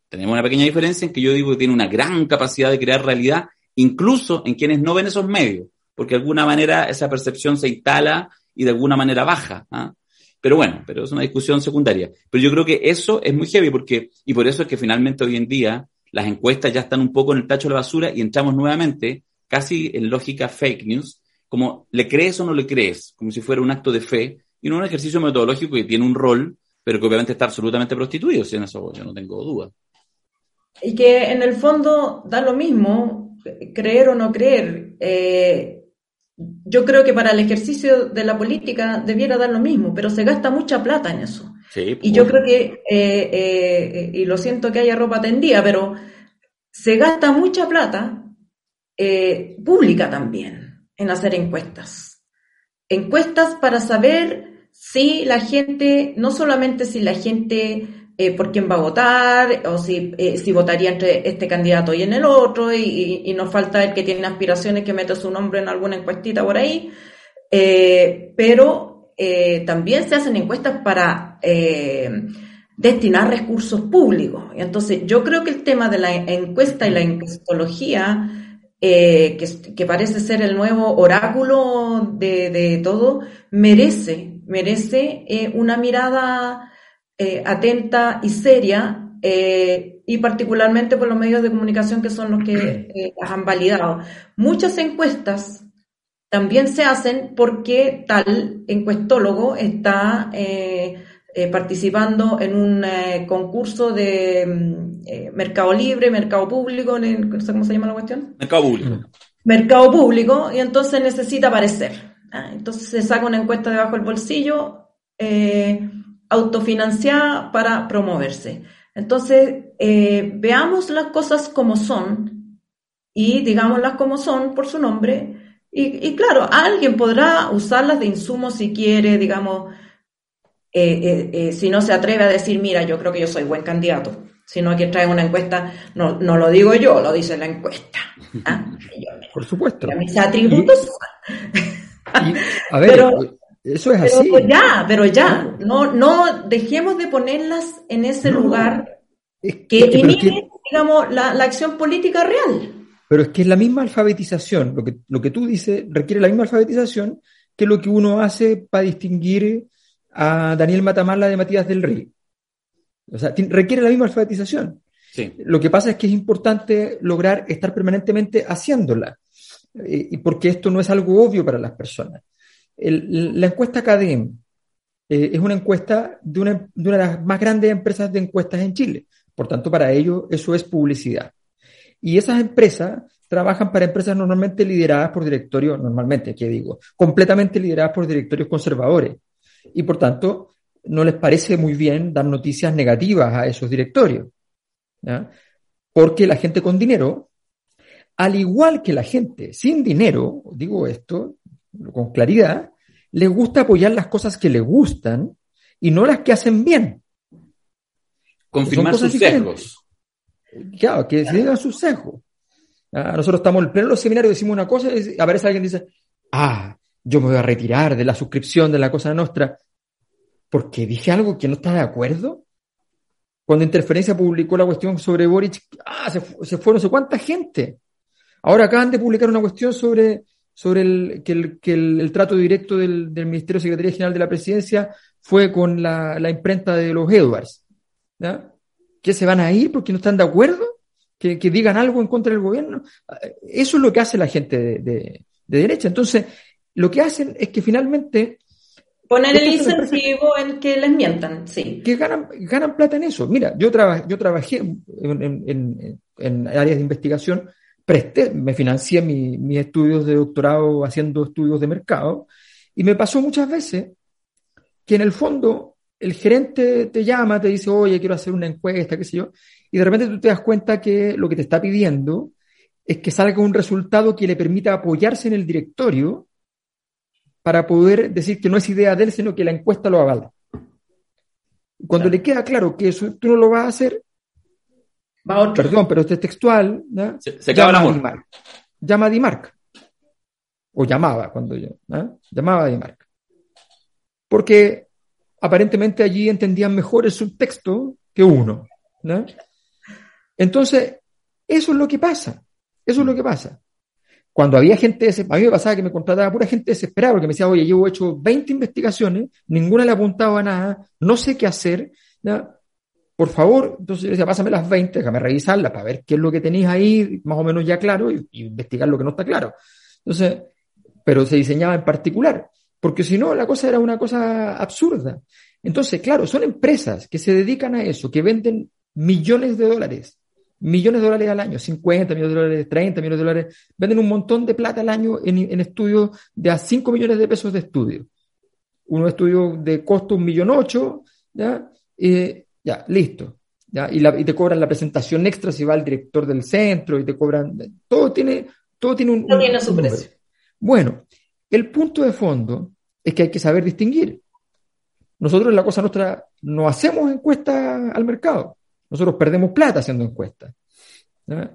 tenemos una pequeña diferencia en que yo digo que tiene una gran capacidad de crear realidad, incluso en quienes no ven esos medios, porque de alguna manera esa percepción se instala y de alguna manera baja. ¿ah? Pero bueno, pero es una discusión secundaria. Pero yo creo que eso es muy heavy porque, y por eso es que finalmente hoy en día las encuestas ya están un poco en el tacho de la basura y entramos nuevamente casi en lógica fake news, como le crees o no le crees, como si fuera un acto de fe y no un ejercicio metodológico que tiene un rol, pero que obviamente está absolutamente prostituido, si en eso yo no tengo duda. Y que en el fondo da lo mismo, creer o no creer. Eh, yo creo que para el ejercicio de la política debiera dar lo mismo, pero se gasta mucha plata en eso. Sí, Y yo creo que, eh, eh, y lo siento que haya ropa tendida, pero se gasta mucha plata eh, pública también en hacer encuestas. Encuestas para saber si la gente, no solamente si la gente eh, por quién va a votar, o si, eh, si votaría entre este candidato y en el otro, y, y- nos falta el que tiene aspiraciones que mete su nombre en alguna encuestita por ahí, eh, pero también se hacen encuestas para destinar recursos públicos. Entonces yo creo que el tema de la encuesta y la encuestología, que, que parece ser el nuevo oráculo de, de todo, merece, merece una mirada eh, atenta y seria, eh, y particularmente por los medios de comunicación que son los que eh, las han validado. Muchas encuestas también se hacen porque tal encuestólogo está eh, participando en un concurso de mm, mercado libre, mercado público, no sé cómo se llama la cuestión Mercado público. mercado público y entonces necesita aparecer. ¿ah? Entonces se saca una encuesta debajo del bolsillo eh, autofinanciada para promoverse. Entonces, eh, veamos las cosas como son y digámoslas como son por su nombre. Y, y claro, alguien podrá usarlas de insumo si quiere, digamos, eh, eh, si no se atreve a decir, mira, yo creo que yo soy buen candidato, sino que trae una encuesta, no, no lo digo yo, lo dice la encuesta. ¿ah? Yo, Por supuesto. mis atributos. Y, a ver, Pero- eso es Pero así. ya, pero ya, no, no dejemos de ponerlas en ese No, lugar Es que que- pero, es inhibe, que, digamos, la, la acción política real. pero es que es la misma alfabetización, lo que, lo que tú dices requiere la misma alfabetización que lo que uno hace para distinguir a Daniel Matamala de Matías del Rey. O sea, requiere la misma alfabetización. Sí. Lo que pasa es que es importante lograr estar permanentemente haciéndola, eh, y porque esto no es algo obvio para las personas. La encuesta CADEM eh, es una encuesta de una, de las más grandes empresas de encuestas en Chile. Por tanto, para ellos eso es publicidad. Y esas empresas trabajan para empresas normalmente lideradas por directorios, normalmente, ¿qué digo? Completamente lideradas por directorios conservadores. Y por tanto, no les parece muy bien dar noticias negativas a esos directorios. Porque la gente con dinero, al igual que la gente sin dinero, digo esto con claridad, les gusta apoyar las cosas que les gustan y no las que hacen bien. Confirmar sus sesgos. Claro, que se digan sus sesgos. Ah, nosotros estamos en pleno los seminarios, decimos una cosa y aparece alguien y dice, ah, yo me voy a retirar de la suscripción de la cosa nuestra porque dije algo que no está de acuerdo. Cuando Interferencia publicó la cuestión sobre Boric, ah, se, se fue no sé cuánta gente. Ahora acaban de publicar una cuestión sobre, sobre el, que, el, que el, trato directo del, del, Ministerio de Secretaría General de la Presidencia fue con la, la imprenta de los Edwards. ¿ya? ¿Que se van a ir porque no están de acuerdo? ¿Que, que digan algo en contra del gobierno? Eso es lo que hace la gente de, de, de derecha. Entonces, lo que hacen es que finalmente Poner el incentivo en que les mientan, sí. Que ganan, ganan plata en eso. Mira, yo, traba, yo trabajé en, en, áreas de investigación, presté, me financié mi, mis estudios de doctorado haciendo estudios de mercado, y me pasó muchas veces que en el fondo el gerente te llama, te dice, oye, quiero hacer una encuesta, qué sé yo, y de repente tú te das cuenta que lo que te está pidiendo es que salga un resultado que le permita apoyarse en el directorio para poder decir que no es idea de él, sino que la encuesta lo avala. Cuando le queda claro que eso tú no lo vas a hacer, Va otro. perdón, pero este es textual, ¿no? se, se acaba el amor. Llama a Dimarc. O llamaba cuando yo, ¿no? llamaba a Dimarc. Porque aparentemente allí entendían mejor el subtexto que uno. ¿no? Entonces, eso es lo que pasa. Eso es lo que pasa. Cuando había gente, a mí me pasaba que me contrataba pura gente desesperada porque me decía, oye, yo he hecho 20 investigaciones, ninguna le apuntaba a nada, no sé qué hacer, ¿ya? Por favor, entonces yo decía, pásame las 20, déjame revisarlas para ver qué es lo que tenéis ahí, más o menos ya claro, y, investigar lo que no está claro. Entonces, pero se diseñaba en particular, porque si no, la cosa era una cosa absurda. Entonces, claro, son empresas que se dedican a eso, que venden millones de dólares millones de dólares al año, 50 millones de dólares, 30 millones de dólares, venden un montón de plata al año en, en estudios de a 5 millones de pesos de estudio. Uno estudio de costo un millón ocho, ¿ya? Eh, ya, listo. ¿ya? Y, la, y, te cobran la presentación extra si va el director del centro y te cobran, todo tiene, todo tiene un... Todo un, tiene su precio. Bueno, el punto de fondo es que hay que saber distinguir. Nosotros en la cosa nuestra no hacemos encuestas al mercado. Nosotros perdemos plata haciendo encuestas. ¿no?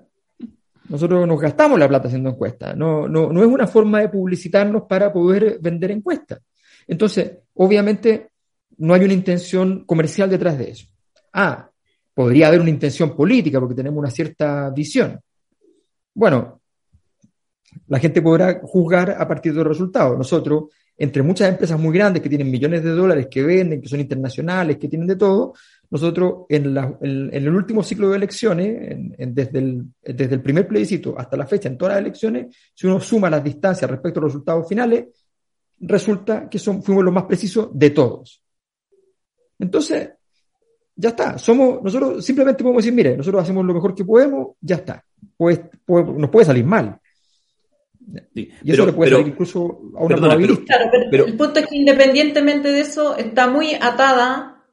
Nosotros nos gastamos la plata haciendo encuestas. No, no, no es una forma de publicitarnos para poder vender encuestas. Entonces, obviamente, no hay una intención comercial detrás de eso. Ah, podría haber una intención política porque tenemos una cierta visión. Bueno, la gente podrá juzgar a partir de los resultados. Nosotros, entre muchas empresas muy grandes que tienen millones de dólares, que venden, que son internacionales, que tienen de todo, nosotros en, el último ciclo de elecciones, desde el primer plebiscito hasta la fecha, en todas las elecciones, si uno suma las distancias respecto a los resultados finales, resulta que son, fuimos los más precisos de todos. Entonces, ya está. Somos, nosotros simplemente podemos decir, mire, nosotros hacemos lo mejor que podemos, ya está. Pues, pues nos puede salir mal. Sí, y eso pero, le puede pero, salir incluso a una perdona. Claro, pero, Pero- el punto es que independientemente de eso, está muy atada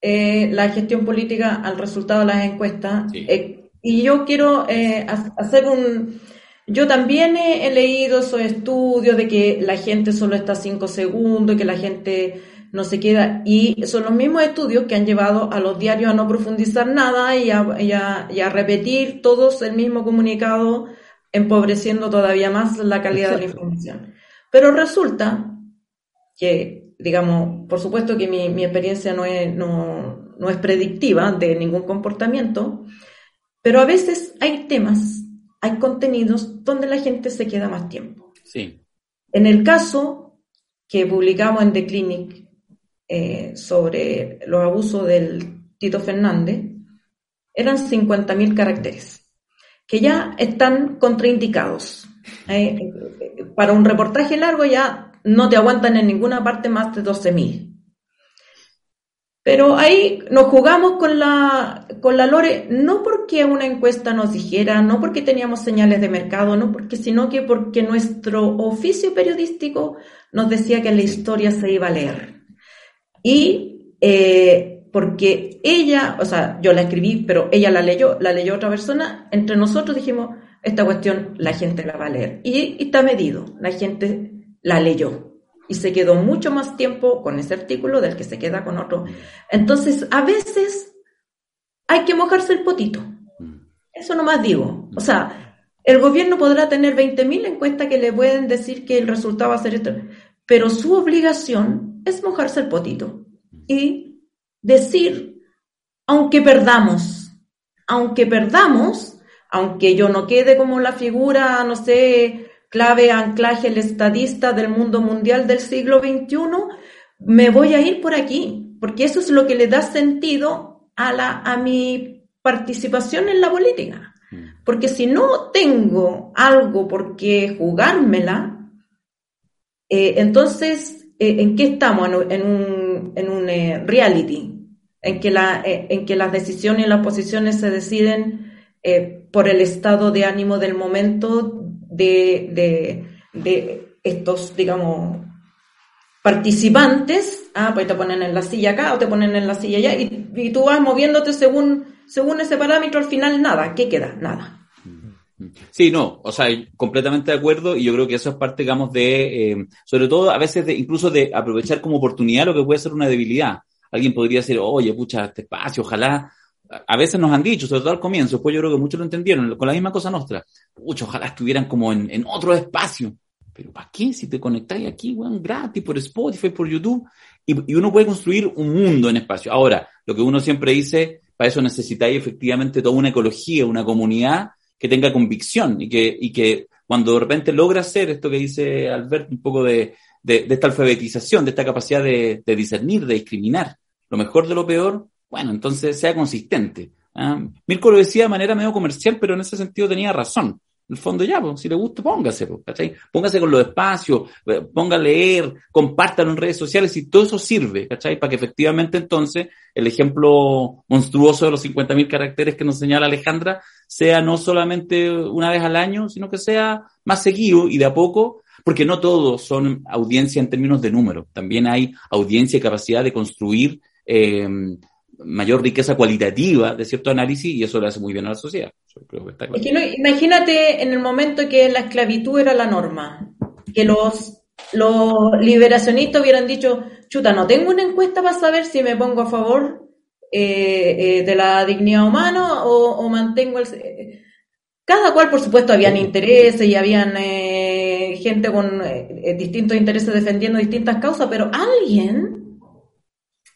eh, la gestión política al resultado de las encuestas. Sí. Eh, y yo quiero eh, ha- hacer un... Yo también he, he leído esos estudios de que la gente solo está cinco segundos, que la gente no se queda, y son los mismos estudios que han llevado a los diarios a no profundizar nada y a, y a- y a repetir todos el mismo comunicado, empobreciendo todavía más la calidad de la información. Pero resulta que, digamos, por supuesto que mi, mi experiencia no es, no, no es predictiva de ningún comportamiento, pero a veces hay temas, hay contenidos donde la gente se queda más tiempo. Sí. En el caso que publicamos en The Clinic eh, sobre los abusos del Tito Fernández, eran 50.000 caracteres, que ya están contraindicados. Eh, para un reportaje largo ya no te aguantan en ninguna parte más de 12.000. Pero ahí nos jugamos con la, con la Lore, no porque una encuesta nos dijera, no porque teníamos señales de mercado, no porque, sino que porque nuestro oficio periodístico nos decía que la historia se iba a leer. Y eh, porque ella, o sea, yo la escribí, pero ella la leyó, la leyó otra persona, entre nosotros dijimos, esta cuestión la gente la va a leer. Y, y está medido, la gente la leyó. Y se quedó mucho más tiempo con ese artículo del que se queda con otro. Entonces, a veces hay que mojarse el potito. Eso nomás digo. O sea, el gobierno podrá tener 20.000 encuestas que le pueden decir que el resultado va a ser esto, pero su obligación es mojarse el potito y decir, aunque perdamos, aunque perdamos, aunque yo no quede como la figura, no sé, clave anclaje el estadista del mundo mundial del siglo XXI, me voy a ir por aquí, porque eso es lo que le da sentido a, la, a mi participación en la política. Mm. Porque si no tengo algo por qué jugármela, eh, entonces, ¿en qué estamos? En un, en un eh, reality, en que, la, en que las decisiones y las posiciones se deciden por el estado de ánimo del momento de, estos, digamos, participantes, ah, pues te ponen en la silla acá o te ponen en la silla allá, y, tú vas moviéndote según, según ese parámetro, al final nada, ¿qué queda? Nada. Sí, no, o sea, completamente de acuerdo y yo creo que eso es parte, digamos, de, eh, sobre todo a veces de, incluso de aprovechar como oportunidad lo que puede ser una debilidad. Alguien podría decir, oye, pucha, este espacio, ojalá a veces nos han dicho, sobre todo al comienzo, pues yo creo que muchos lo entendieron, con la misma cosa nuestra. Pucha, ojalá estuvieran como en, otro espacio. Pero ¿para qué? Si te conectáis aquí, weón, gratis, por Spotify, por YouTube, y, uno puede construir un mundo en espacio. Ahora, lo que uno siempre dice, para eso necesitáis efectivamente toda una ecología, una comunidad que tenga convicción y que, y que cuando de repente logra hacer esto que dice Albert, un poco de, de, esta alfabetización, de esta capacidad de, de discernir, de discriminar, lo mejor de lo peor, bueno, entonces sea consistente. ¿ah? Mirko lo decía de manera medio comercial, pero en ese sentido tenía razón. El fondo ya, pues, si le gusta, póngase, pues, ¿cachai? Póngase con los espacios, eh, ponga a leer, compártalo en redes sociales y todo eso sirve, ¿cachai? Para que efectivamente entonces el ejemplo monstruoso de los 50.000 caracteres que nos señala Alejandra sea no solamente una vez al año, sino que sea más seguido y de a poco, porque no todos son audiencia en términos de número. También hay audiencia y capacidad de construir eh, mayor riqueza cualitativa de cierto análisis y eso le hace muy bien a la sociedad. imagínate en el momento que la esclavitud era la norma, que los, los liberacionistas hubieran dicho, chuta, no tengo una encuesta para saber si me pongo a favor eh, eh, de la dignidad humana o, mantengo el... Cada cual, por supuesto, habían intereses y habían eh, gente con distintos intereses defendiendo distintas causas, pero alguien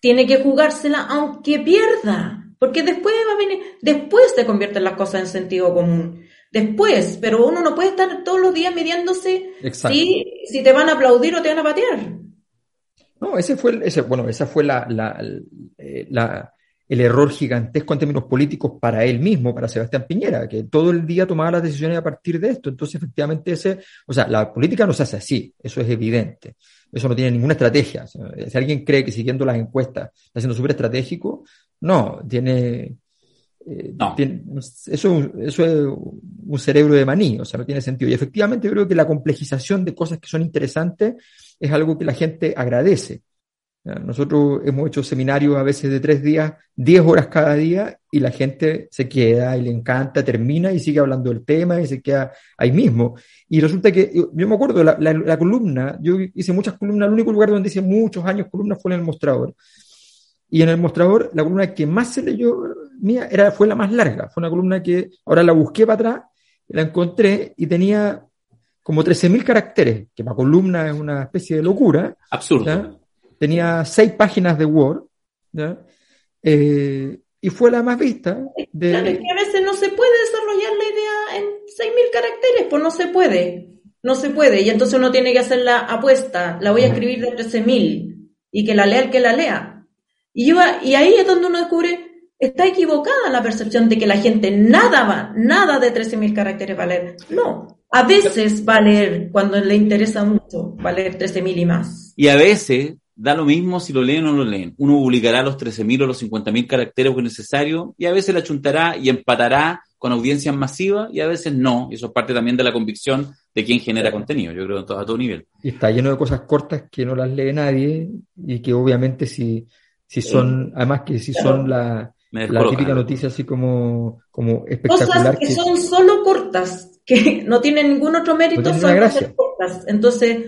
tiene que jugársela aunque pierda, porque después va a venir, después se convierten las cosas en sentido común. Después, pero uno no puede estar todos los días midiéndose si, si te van a aplaudir o te van a patear. No, ese fue, ese, bueno, esa fue la, eh, la, el error gigantesco en términos políticos para él mismo, para Sebastián Piñera, que todo el día tomaba las decisiones a partir de esto. Entonces, efectivamente, ese, o sea, la política no se hace así, eso es evidente. Eso no tiene ninguna estrategia. Si alguien cree que siguiendo las encuestas está siendo súper estratégico, no, tiene, eh, eso, eso es un cerebro de maní, o sea, no tiene sentido. Y efectivamente yo creo que la complejización de cosas que son interesantes es algo que la gente agradece. Nosotros hemos hecho seminarios a veces de tres días, diez horas cada día, y la gente se queda y le encanta, termina y sigue hablando del tema y se queda ahí mismo. Y resulta que, yo, me acuerdo, la, la, columna, yo hice muchas columnas, el único lugar donde hice muchos años columnas fue en el mostrador. Y en el mostrador, la columna que más se leyó mía era, fue la más larga. Fue una columna que ahora la busqué para atrás, la encontré y tenía como 13.000 caracteres, que para columna es una especie de locura. Absurdo tenía seis páginas de Word, eh, y fue la más vista. De... Claro, es que a veces no se puede desarrollar la idea en 6.000 caracteres, pues no se puede, no se puede, y entonces uno tiene que hacer la apuesta, la voy a escribir de 13.000, y que la lea el que la lea. Y, y ahí es donde uno descubre, está equivocada la percepción de que la gente nada va, nada de 13.000 caracteres va a leer. No, a veces va a leer cuando le interesa mucho, va a leer 13.000 y más. Y a veces da lo mismo si lo leen o no lo leen. Uno publicará los 13.000 o los 50.000 caracteres que es necesario y a veces la chuntará y empatará con audiencias masivas y a veces no. Y eso es parte también de la convicción de quien genera contenido, yo creo, a todo nivel. Y está lleno de cosas cortas que no las lee nadie y que obviamente si, Si son, además que si son la, típica noticia así como, como Cosas espectacular. que que- son solo cortas, que no tienen ningún otro mérito, No son cortas. Entonces,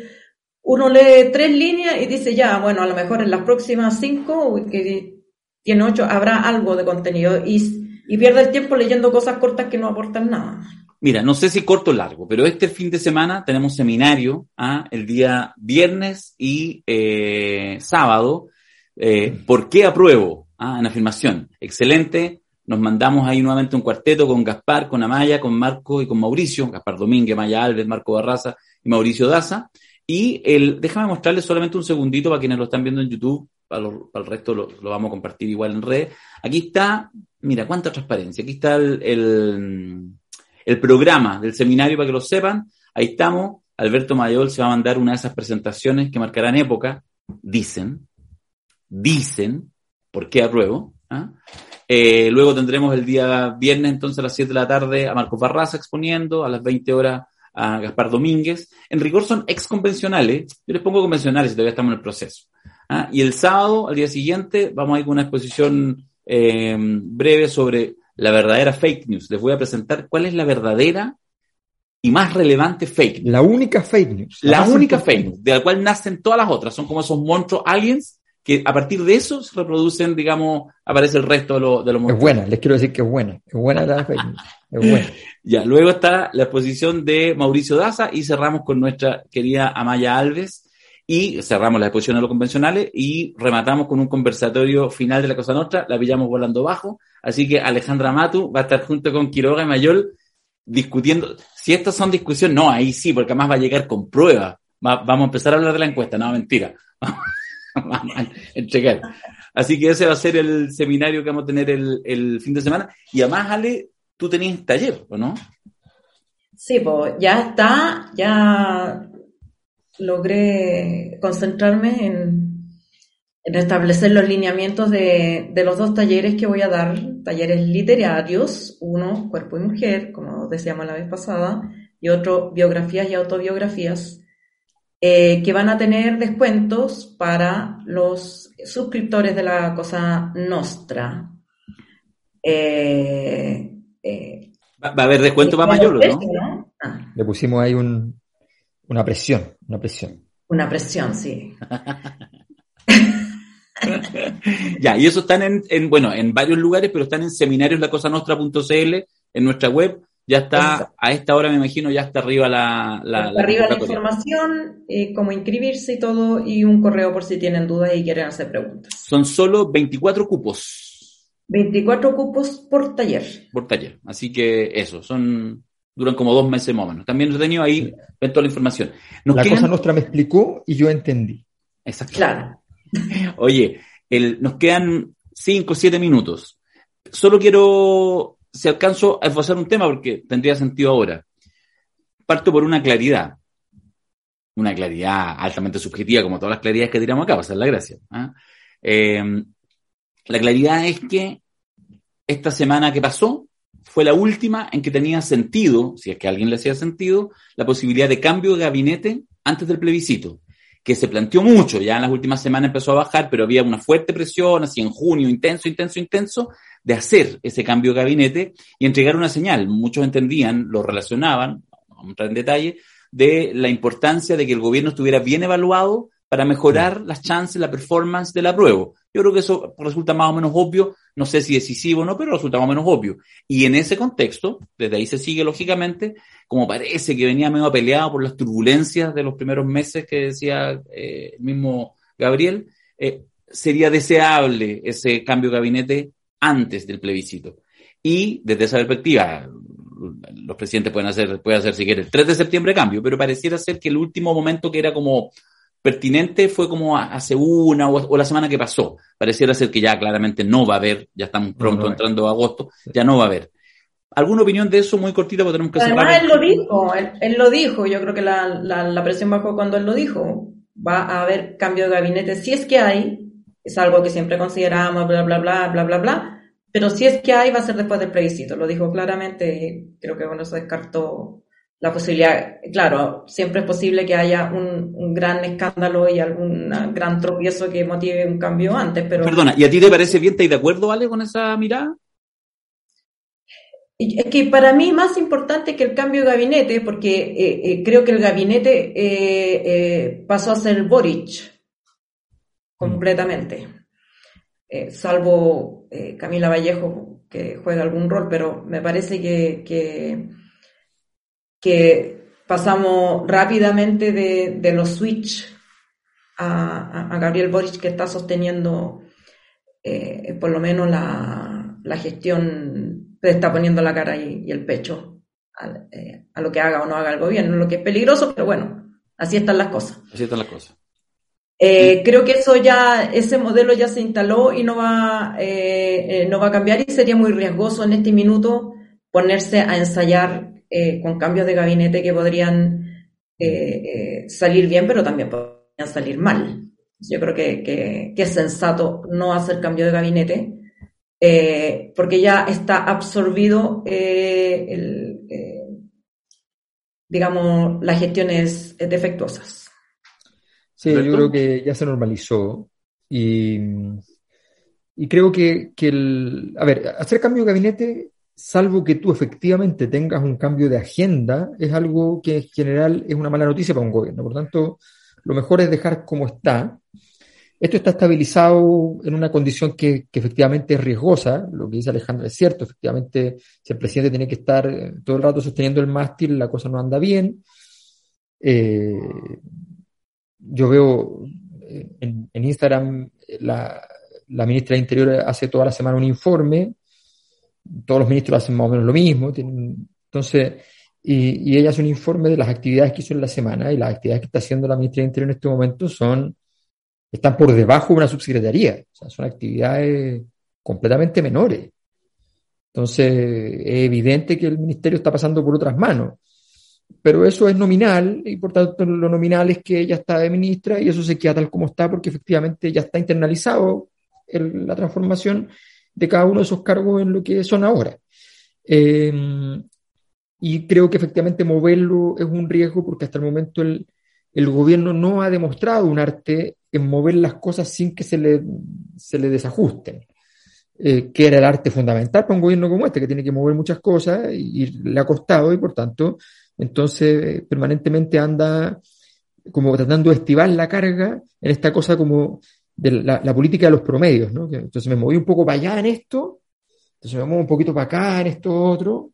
uno lee tres líneas y dice, ya, bueno, a lo mejor en las próximas cinco, que tiene ocho, habrá algo de contenido y, pierde el tiempo leyendo cosas cortas que no aportan nada. Mira, no sé si corto o largo, pero este fin de semana tenemos seminario ¿ah? el día viernes y eh, sábado. Eh, ¿Por qué apruebo? ¿Ah? En afirmación. Excelente. Nos mandamos ahí nuevamente un cuarteto con Gaspar, con Amaya, con Marco y con Mauricio. Gaspar Domínguez, Amaya Alves, Marco Barraza y Mauricio Daza. Y el, déjame mostrarles solamente un segundito para quienes lo están viendo en YouTube. Para, el resto lo, vamos a compartir igual en redes. Aquí está, mira, cuánta transparencia. Aquí está el, el, el programa del seminario para que lo sepan. Ahí estamos. Alberto Mayol se va a mandar una de esas presentaciones que marcarán época. Dicen, dicen, ¿por qué apruebo? ¿Ah? Eh, luego tendremos el día viernes, entonces a las 7 de la tarde, a Marcos Barraza exponiendo, a las 20 horas a Gaspar Domínguez. En rigor son ex convencionales, yo les pongo convencionales si todavía estamos en el proceso. ¿Ah? Y el sábado, al día siguiente, vamos a ir con una exposición eh, breve sobre la verdadera fake news. Les voy a presentar cuál es la verdadera y más relevante fake news. La única fake news. La más única fake news, de la cual nacen todas las otras. Son como esos monstruos aliens que a partir de eso se reproducen, digamos, aparece el resto de, lo- de los Es monstruos. buena, les quiero decir que es buena. Es buena la. Es buena. Ya, luego está la exposición de Mauricio Daza y cerramos con nuestra querida Amaya Alves y cerramos la exposición de los convencionales y rematamos con un conversatorio final de la Cosa Nostra, la pillamos volando bajo, así que Alejandra Matu va a estar junto con Quiroga y Mayol discutiendo, si estas son discusiones, no, ahí sí, porque además va a llegar con pruebas, Va- vamos a empezar a hablar de la encuesta, no, mentira, entregar. Así que ese va a ser el seminario que vamos a tener el, el fin de semana y además, Ale, tú tenías taller, ¿o no? Sí, pues ya está, ya logré concentrarme en, en establecer los lineamientos de, de los dos talleres que voy a dar, talleres literarios, uno, cuerpo y mujer, como decíamos la vez pasada, y otro, biografías y autobiografías, eh, que van a tener descuentos para los suscriptores de la Cosa Nostra. Eh, eh, Va, va a haber descuento para Mayolo, ¿no? ¿no? Ah. Le pusimos ahí un, una presión, una presión. Una presión, sí. Ya, y eso están en, en, bueno, en varios lugares, pero están en seminarioslacosanostra.cl, en nuestra web. Ya está, Exacto. a esta hora me imagino, ya está arriba la, la, Está arriba la información, eh, cómo inscribirse y todo, y un correo por si tienen dudas y quieren hacer preguntas. Son solo 24 cupos 24 cupos por taller. por taller. Así que eso, son, duran como dos meses más o menos. También lo he tenido ahí, ven toda la información. Nos La quedan- cosa nuestra me explicó y yo entendí. Exacto. Claro. Oye, el, nos quedan 5 o 7 minutos. Solo quiero, si alcanzo a esbozar un tema, porque tendría sentido ahora. Parto por una claridad. Una claridad altamente subjetiva, como todas las claridades que tiramos acá, va a la gracia. ¿ah? Eh, la claridad es que esta semana que pasó fue la última en que tenía sentido, si es que a alguien le hacía sentido, la posibilidad de cambio de gabinete antes del plebiscito que se planteó mucho, ya en las últimas semanas empezó a bajar, pero había una fuerte presión, así en junio, intenso, intenso, intenso, de hacer ese cambio de gabinete y entregar una señal. Muchos entendían, lo relacionaban, vamos a entrar en detalle, de la importancia de que el gobierno estuviera bien evaluado para mejorar las chances, la performance del apruebo. Yo creo que eso resulta más o menos obvio, no sé si decisivo o no, pero resulta más o menos obvio. Y en ese contexto, desde ahí se sigue lógicamente, como parece que venía medio peleado por las turbulencias de los primeros meses que decía eh, el mismo Gabriel, eh, sería deseable ese cambio de gabinete antes del plebiscito. Y desde esa perspectiva, los presidentes pueden hacer, pueden hacer si quieren el 3 de septiembre cambio, pero pareciera ser que el último momento que era como pertinente fue como hace una o, o la semana que pasó. Pareciera ser que ya claramente no va a haber, ya estamos pronto no haber. entrando a agosto, ya no va a haber. ¿Alguna opinión de eso muy cortita? Porque tenemos que Además, cerrar él lo dijo, él, él lo dijo, yo creo que la, la, la presión bajó cuando él lo dijo. Va a haber cambio de gabinete, si es que hay, es algo que siempre consideramos, bla, bla, bla, bla, bla, bla, pero si es que hay, va a ser después del plebiscito, lo dijo claramente, y creo que con eso descartó la posibilidad, claro, siempre es posible que haya un, un, gran escándalo y algún gran tropiezo que motive un cambio antes, pero... Perdona, ¿y a ti te parece bien? ¿Estás de acuerdo, Ale, con esa mirada? Es que para mí más importante que el cambio de gabinete, porque eh, eh, creo que el gabinete eh, pasó a ser Boric completamente, salvo Camila Vallejo que juega algún rol, pero me parece que, que, pasamos rápidamente de, de los switch a, a, Gabriel Boric que está sosteniendo por lo menos la, la gestión está poniendo la cara y, el pecho eh, a, lo que haga o no haga el gobierno, lo que es peligroso, pero bueno, así están las cosas. Así están las cosas. Eh, creo que eso ya, ese modelo ya se instaló y no va, eh, no va a cambiar y sería muy riesgoso en este minuto ponerse a ensayar con cambios de gabinete que podrían salir bien, pero también podrían salir mal. Yo creo que, que es sensato no hacer cambio de gabinete eh, porque ya está absorbido eh, el, eh, digamos, las gestiones defectuosas. Sí, yo creo que ya se normalizó y, y creo que, que, el, a ver, hacer cambio de gabinete, salvo que tú efectivamente tengas un cambio de agenda, es algo que en general es una mala noticia para un gobierno. Por tanto, lo mejor es dejar como está esto está estabilizado en una condición que, efectivamente es riesgosa, lo que dice Alejandro es cierto, efectivamente, si el presidente tiene que estar eh, todo el rato sosteniendo el mástil, la cosa no anda bien. Eh, yo veo eh, en, Instagram la, ministra de Interior hace toda la semana un informe, todos los ministros hacen más o menos lo mismo, entonces, y, y ella hace un informe de las actividades que hizo en la semana y las actividades que está haciendo la ministra de Interior en este momento son están por debajo de una subsecretaría. O sea, son actividades completamente menores. Entonces, es evidente que el ministerio está pasando por otras manos. Pero eso es nominal y por tanto lo nominal es que ella está de ministra y eso se queda tal como está porque efectivamente ya está internalizado la transformación de cada uno de esos cargos en lo que son ahora. Em, y creo que efectivamente moverlo es un riesgo porque hasta el momento el, el gobierno no ha demostrado un arte en mover las cosas sin que se le, se le desajusten, eh, que era el arte fundamental para un gobierno como este, que tiene que mover muchas cosas y, le ha costado y por tanto, entonces permanentemente anda como tratando de estivar la carga en esta cosa como de la, política de los promedios, ¿no? entonces me moví un poco para allá en esto, entonces me muevo un poquito para acá en esto otro,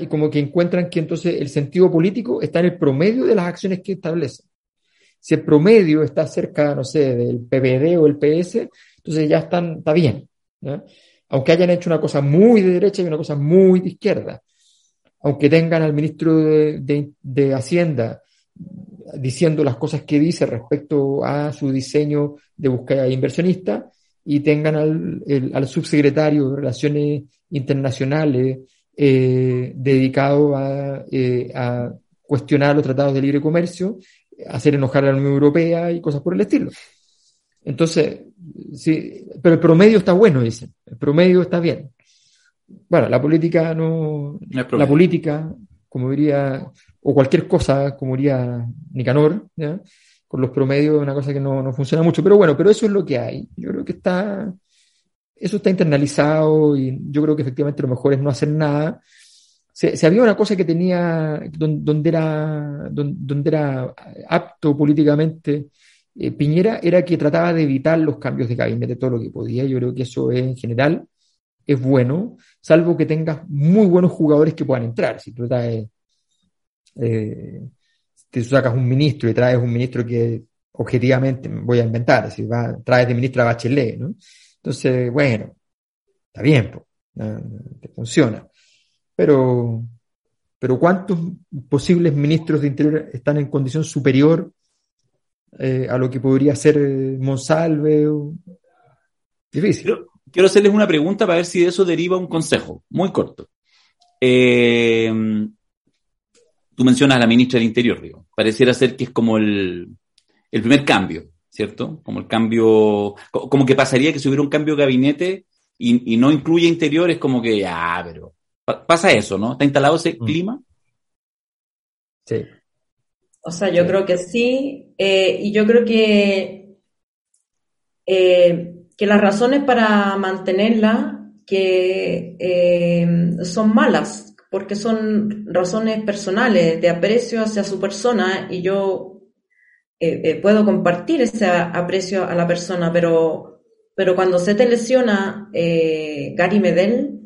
y como que encuentran que entonces el sentido político está en el promedio de las acciones que establecen. Si el promedio está cerca, no sé, del PPD o el PS, entonces ya están, está bien. Aunque hayan hecho una cosa muy de derecha y una cosa muy de izquierda. Aunque tengan al ministro de, Hacienda diciendo las cosas que dice respecto a su diseño de búsqueda inversionista y tengan al, subsecretario de Relaciones Internacionales eh, dedicado a, eh, a, cuestionar los tratados de libre comercio hacer enojar a la Unión Europea y cosas por el estilo. Entonces, sí, pero el promedio está bueno, dicen. El promedio está bien. Bueno, la política no. la política, como diría, o cualquier cosa, como diría Nicanor, con los promedios una cosa que no, no, funciona mucho. Pero bueno, pero eso es lo que hay. Yo creo que está. Eso está internalizado y yo creo que efectivamente lo mejor es no hacer nada si, había una cosa que tenía, donde, era, donde, era apto políticamente eh, Piñera, era que trataba de evitar los cambios de gabinete todo lo que podía. Yo creo que eso es, en general es bueno, salvo que tengas muy buenos jugadores que puedan entrar. Si tú traes, eh, te sacas un ministro y traes un ministro que objetivamente, voy a inventar, si va, traes de ministra Bachelet, ¿no? Entonces, bueno, está bien, te funciona. Pero, pero ¿cuántos posibles ministros de Interior están en condición superior eh, a lo que podría ser Monsalve? Difícil. Quiero, hacerles una pregunta para ver si de eso deriva un consejo, muy corto. Eh, tú mencionas a la ministra del Interior, digo. Pareciera ser que es como el, el primer cambio, ¿cierto? Como el cambio, como que pasaría que si hubiera un cambio de gabinete y, y no incluye interior, es como que, ya, pero Pasa eso, ¿no? ¿Está instalado ese mm. clima? Sí. O sea, yo creo que sí, eh, y yo creo que, eh, que las razones para mantenerla que eh, son malas, porque son razones personales de aprecio hacia su persona y yo eh, eh, puedo compartir ese aprecio a la persona, pero, pero cuando se te lesiona eh, Gary Medel,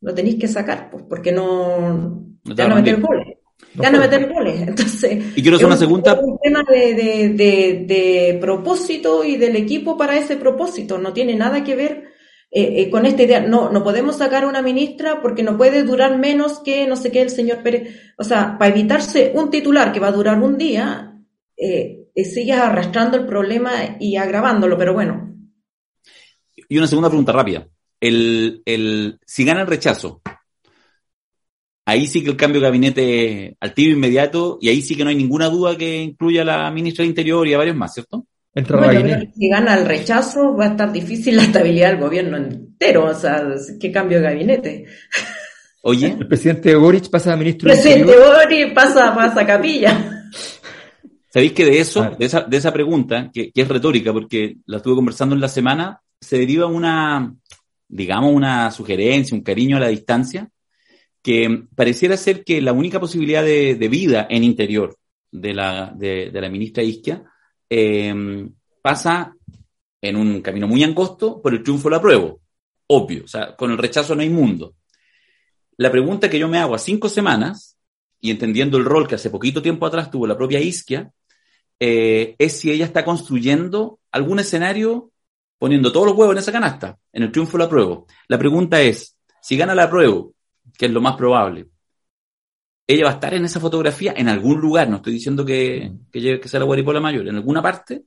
lo tenéis que sacar, pues, porque no, No te ya va no a meter goles. No Ya no puede. meter goles. Entonces, Y quiero hacer es una segunda- es un tema de, de, de, de propósito y del equipo para ese propósito. No tiene nada que ver eh, eh, con esta idea. No, no podemos sacar a una ministra porque no puede durar menos que no sé qué el señor Pérez. O sea, para evitarse un titular que va a durar un día, eh, eh, sigues arrastrando el problema y agravándolo. Pero bueno, Y una segunda pregunta rápida. El, el, si gana el rechazo, ahí sí que el cambio de gabinete es al tiro inmediato y ahí sí que no hay ninguna duda que incluya a la ministra del Interior y a varios más, ¿cierto? Entra Bueno, si gana el rechazo va a estar difícil la estabilidad del gobierno entero. O sea, qué cambio de gabinete. Oye, El presidente Boric pasa a ministro del Presidente Interior. Bori pasa, pasa capilla. ¿sabéis que de eso, Ah. de esa, de esa pregunta, que, que es retórica porque la estuve conversando en la semana, se deriva una, digamos, una sugerencia, un cariño a la distancia, que pareciera ser que la única posibilidad de, de vida en interior de la, de, de la ministra Isquia eh, pasa en un camino muy angosto por el triunfo del apruebo. Obvio, o sea, con el rechazo no hay mundo. La pregunta que yo me hago a cinco semanas, y entendiendo el rol que hace poquito tiempo atrás tuvo la propia Isquia, eh, es si ella está construyendo algún escenario poniendo todos los huevos en esa canasta, en el triunfo del apruebo. La pregunta es, si gana el apruebo, que es lo más probable, ella va a estar en esa fotografía en algún lugar, no estoy diciendo que, que, sea la Guaripola Mayor, en alguna parte.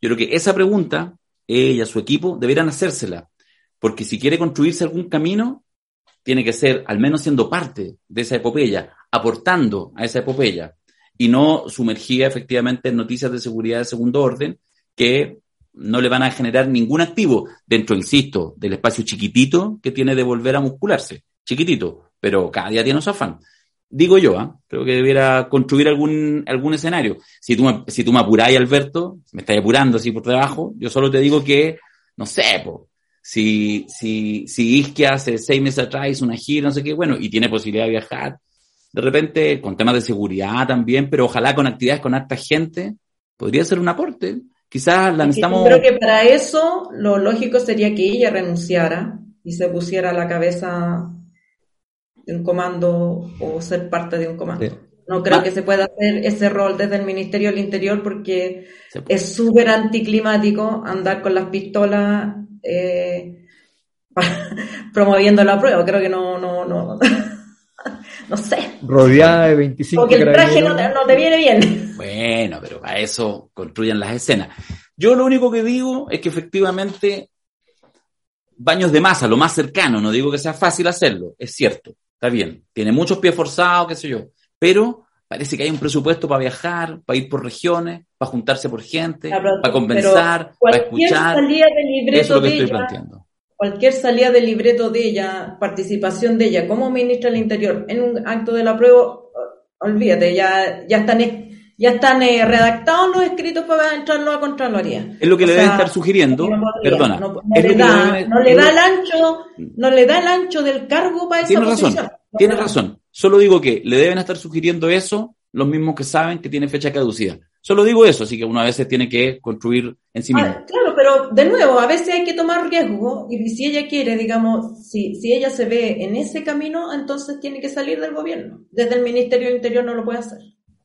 Yo creo que esa pregunta, ella, su equipo, deberán hacérsela, porque si quiere construirse algún camino, tiene que ser al menos siendo parte de esa epopeya, aportando a esa epopeya, y no sumergida efectivamente en noticias de seguridad de segundo orden que no le van a generar ningún activo dentro, insisto, del espacio chiquitito que tiene de volver a muscularse. Chiquitito, pero cada día tiene su afán. Digo yo, ¿ah? creo que debiera construir algún, algún escenario. Si tú, me, si tú me apuráis, Alberto, me estás apurando así por debajo, yo solo te digo que, no sé, po, si, si, si Isquia hace seis meses atrás hizo una gira, no sé qué, bueno, y tiene posibilidad de viajar, de repente con temas de seguridad también, pero ojalá con actividades con harta gente, podría ser un aporte. Quizás la Yo necesitamos. creo que para eso lo lógico sería que ella renunciara y se pusiera a la cabeza de un comando o ser parte de un comando. Sí. No creo Ah. que se pueda hacer ese rol desde el Ministerio del Interior porque es súper anticlimático andar con las pistolas eh, promoviendo la prueba. Creo que no, no, no, no sé. Rodeada de 25 Porque el traje no te, no te viene bien. Bueno, pero para eso construyan las escenas. Yo lo único que digo es que efectivamente baños de masa, lo más cercano, no digo que sea fácil hacerlo, es cierto, está bien, tiene muchos pies forzados, qué sé yo, pero parece que hay un presupuesto para viajar, para ir por regiones, para juntarse por gente, para compensar, pero para escuchar. salida de Eso libreto es lo que de estoy ella, planteando. cualquier salida del libreto de ella, participación de ella como ministra del Interior en un acto de la prueba, olvídate, ya, ya están, es- ya están eh, redactados los escritos para entrarlo a Contraloría. Es lo que O le sea, deben estar sugiriendo, no podría, perdona, no, le da, deben- no le da el ancho, no le da el ancho del cargo para esa Tiene razón, posición. No tiene le da. razón. Solo digo que le deben estar sugiriendo eso los mismos que saben que tiene fecha caducida. Solo digo eso, así que uno a veces tiene que construir en sí mismo. Ah, claro, pero de nuevo, a veces hay que tomar riesgo y si ella quiere, digamos, si, si ella se ve en ese camino, entonces tiene que salir del gobierno. Desde el Ministerio del Interior no lo puede hacer.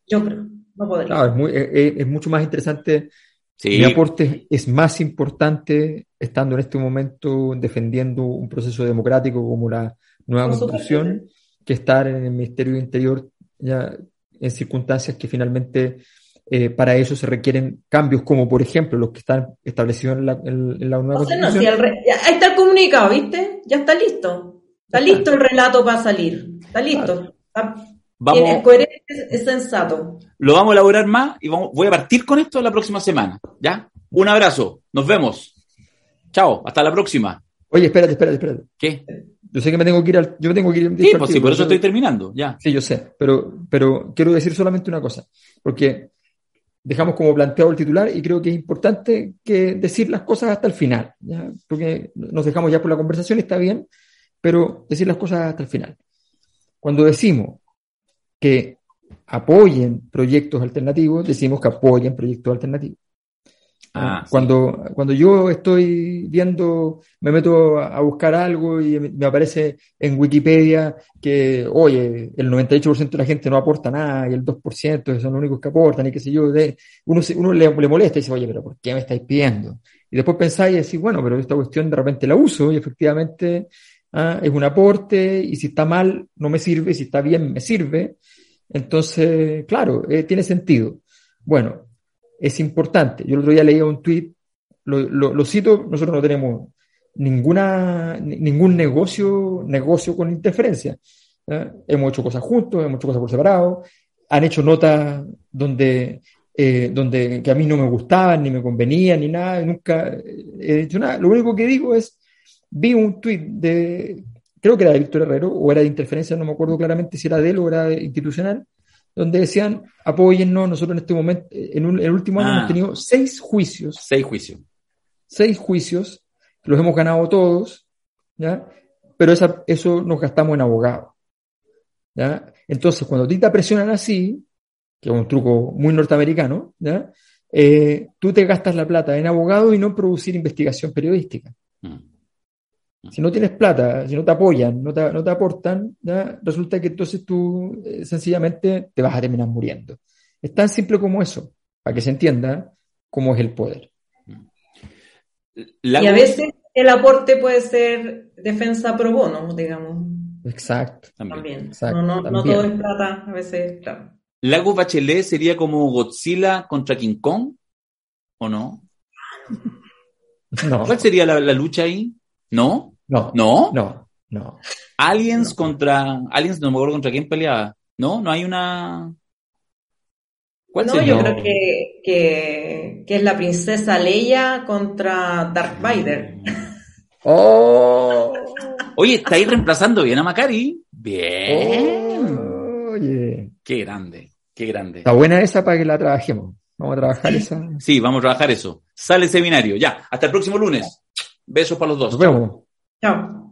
Yo creo, no podría. Claro, es, muy- es- es- es mucho más interesante. Sí, Mi aporte es más importante estando en este momento defendiendo un proceso democrático como la nueva constitución que estar en el Ministerio del Interior ya en circunstancias que finalmente eh, para eso se requieren cambios como por ejemplo los que están establecidos en la, en- en la nueva O sea, no, constitución. si el re- ya- ahí está el comunicado, ¿viste? Ya está listo. Está listo el relato para salir. Está listo. Está- vamos, es coherente, es sensato. lo vamos a elaborar más y vamos, voy a partir con esto la próxima semana. ¿Ya? Un abrazo, nos vemos. Chao, hasta la próxima. Oye, espérate, espérate, espérate. ¿Qué? Yo sé que me tengo que ir al, yo me tengo que ir Sí, pues sí, por eso estoy terminando, ya. Sí, yo sé, pero, pero quiero decir solamente una cosa, porque dejamos como planteado el titular y creo que es importante que decir las cosas hasta el final, ¿ya? porque nos dejamos ya por la conversación, está bien, pero decir las cosas hasta el final. Cuando decimos que apoyen proyectos alternativos, decimos que apoyen proyectos alternativos. Ah, sí. cuando, cuando yo estoy viendo, me meto a, buscar algo y me, me aparece en Wikipedia que, oye, el 98% de la gente no aporta nada y el 2% son los únicos que aportan y qué sé yo, de, uno, se- uno le, le molesta y dice, oye, pero ¿por qué me estáis pidiendo? Y después pensáis y decís, bueno, pero esta cuestión de repente la uso y efectivamente ah, es un aporte y si está mal no me sirve, si está bien me sirve. Entonces, claro, eh, tiene sentido. Bueno, es importante. Yo el otro día leía un tweet, lo, cito, nosotros no tenemos ninguna, ni- ningún negocio, negocio con interferencia. ¿eh? Hemos hecho cosas juntos, hemos hecho cosas por separado, han hecho notas donde, eh, donde que a mí no me gustaban, ni me convenían, ni nada, nunca he hecho nada. Lo único que digo es, vi un tweet de, creo que era de Víctor Herrero, o era de interferencia, no me acuerdo claramente si era de él o era de institucional, donde decían, apóyennos, nosotros en este momento, en un- el último año Ah. hemos tenido seis juicios, Seis juicios. seis juicios, los hemos ganado todos, ¿ya? Pero esa- eso nos gastamos en abogados, ¿ya? Entonces, cuando a ti te presionan así, que es un truco muy norteamericano, ¿ya? Eh, tú te gastas la plata en abogado y no en producir investigación periodística. Mm. Si no tienes plata, si no te apoyan, no te, no te aportan, ¿ya? resulta que entonces tú eh, sencillamente te vas a terminar muriendo. Es tan simple como eso, para que se entienda cómo es el poder. La- Y a veces el aporte puede ser defensa pro bono, digamos, Exacto. También. también. Exacto, no, no, no todo es plata, a veces, claro. ¿Lago Bachelet sería como Godzilla contra King Kong? ¿O no? No, ¿Cuál sería la, la lucha ahí? ¿No? No, ¿No? no, no. Aliens contra. Aliens, no me acuerdo contra quién peleaba. ¿No? No hay una. ¿Cuál No, sería? yo No. creo que, que, que es la princesa Leia contra Darth Vader. ¡Oh! Oye, está ahí reemplazando bien a Macari. Bien. Oye, Qué grande, qué grande. está buena esa para que la trabajemos. Vamos a trabajar esa. Sí, vamos a trabajar eso. Sale el seminario. Ya, hasta el próximo lunes. Besos para los dos. Nos vemos. No.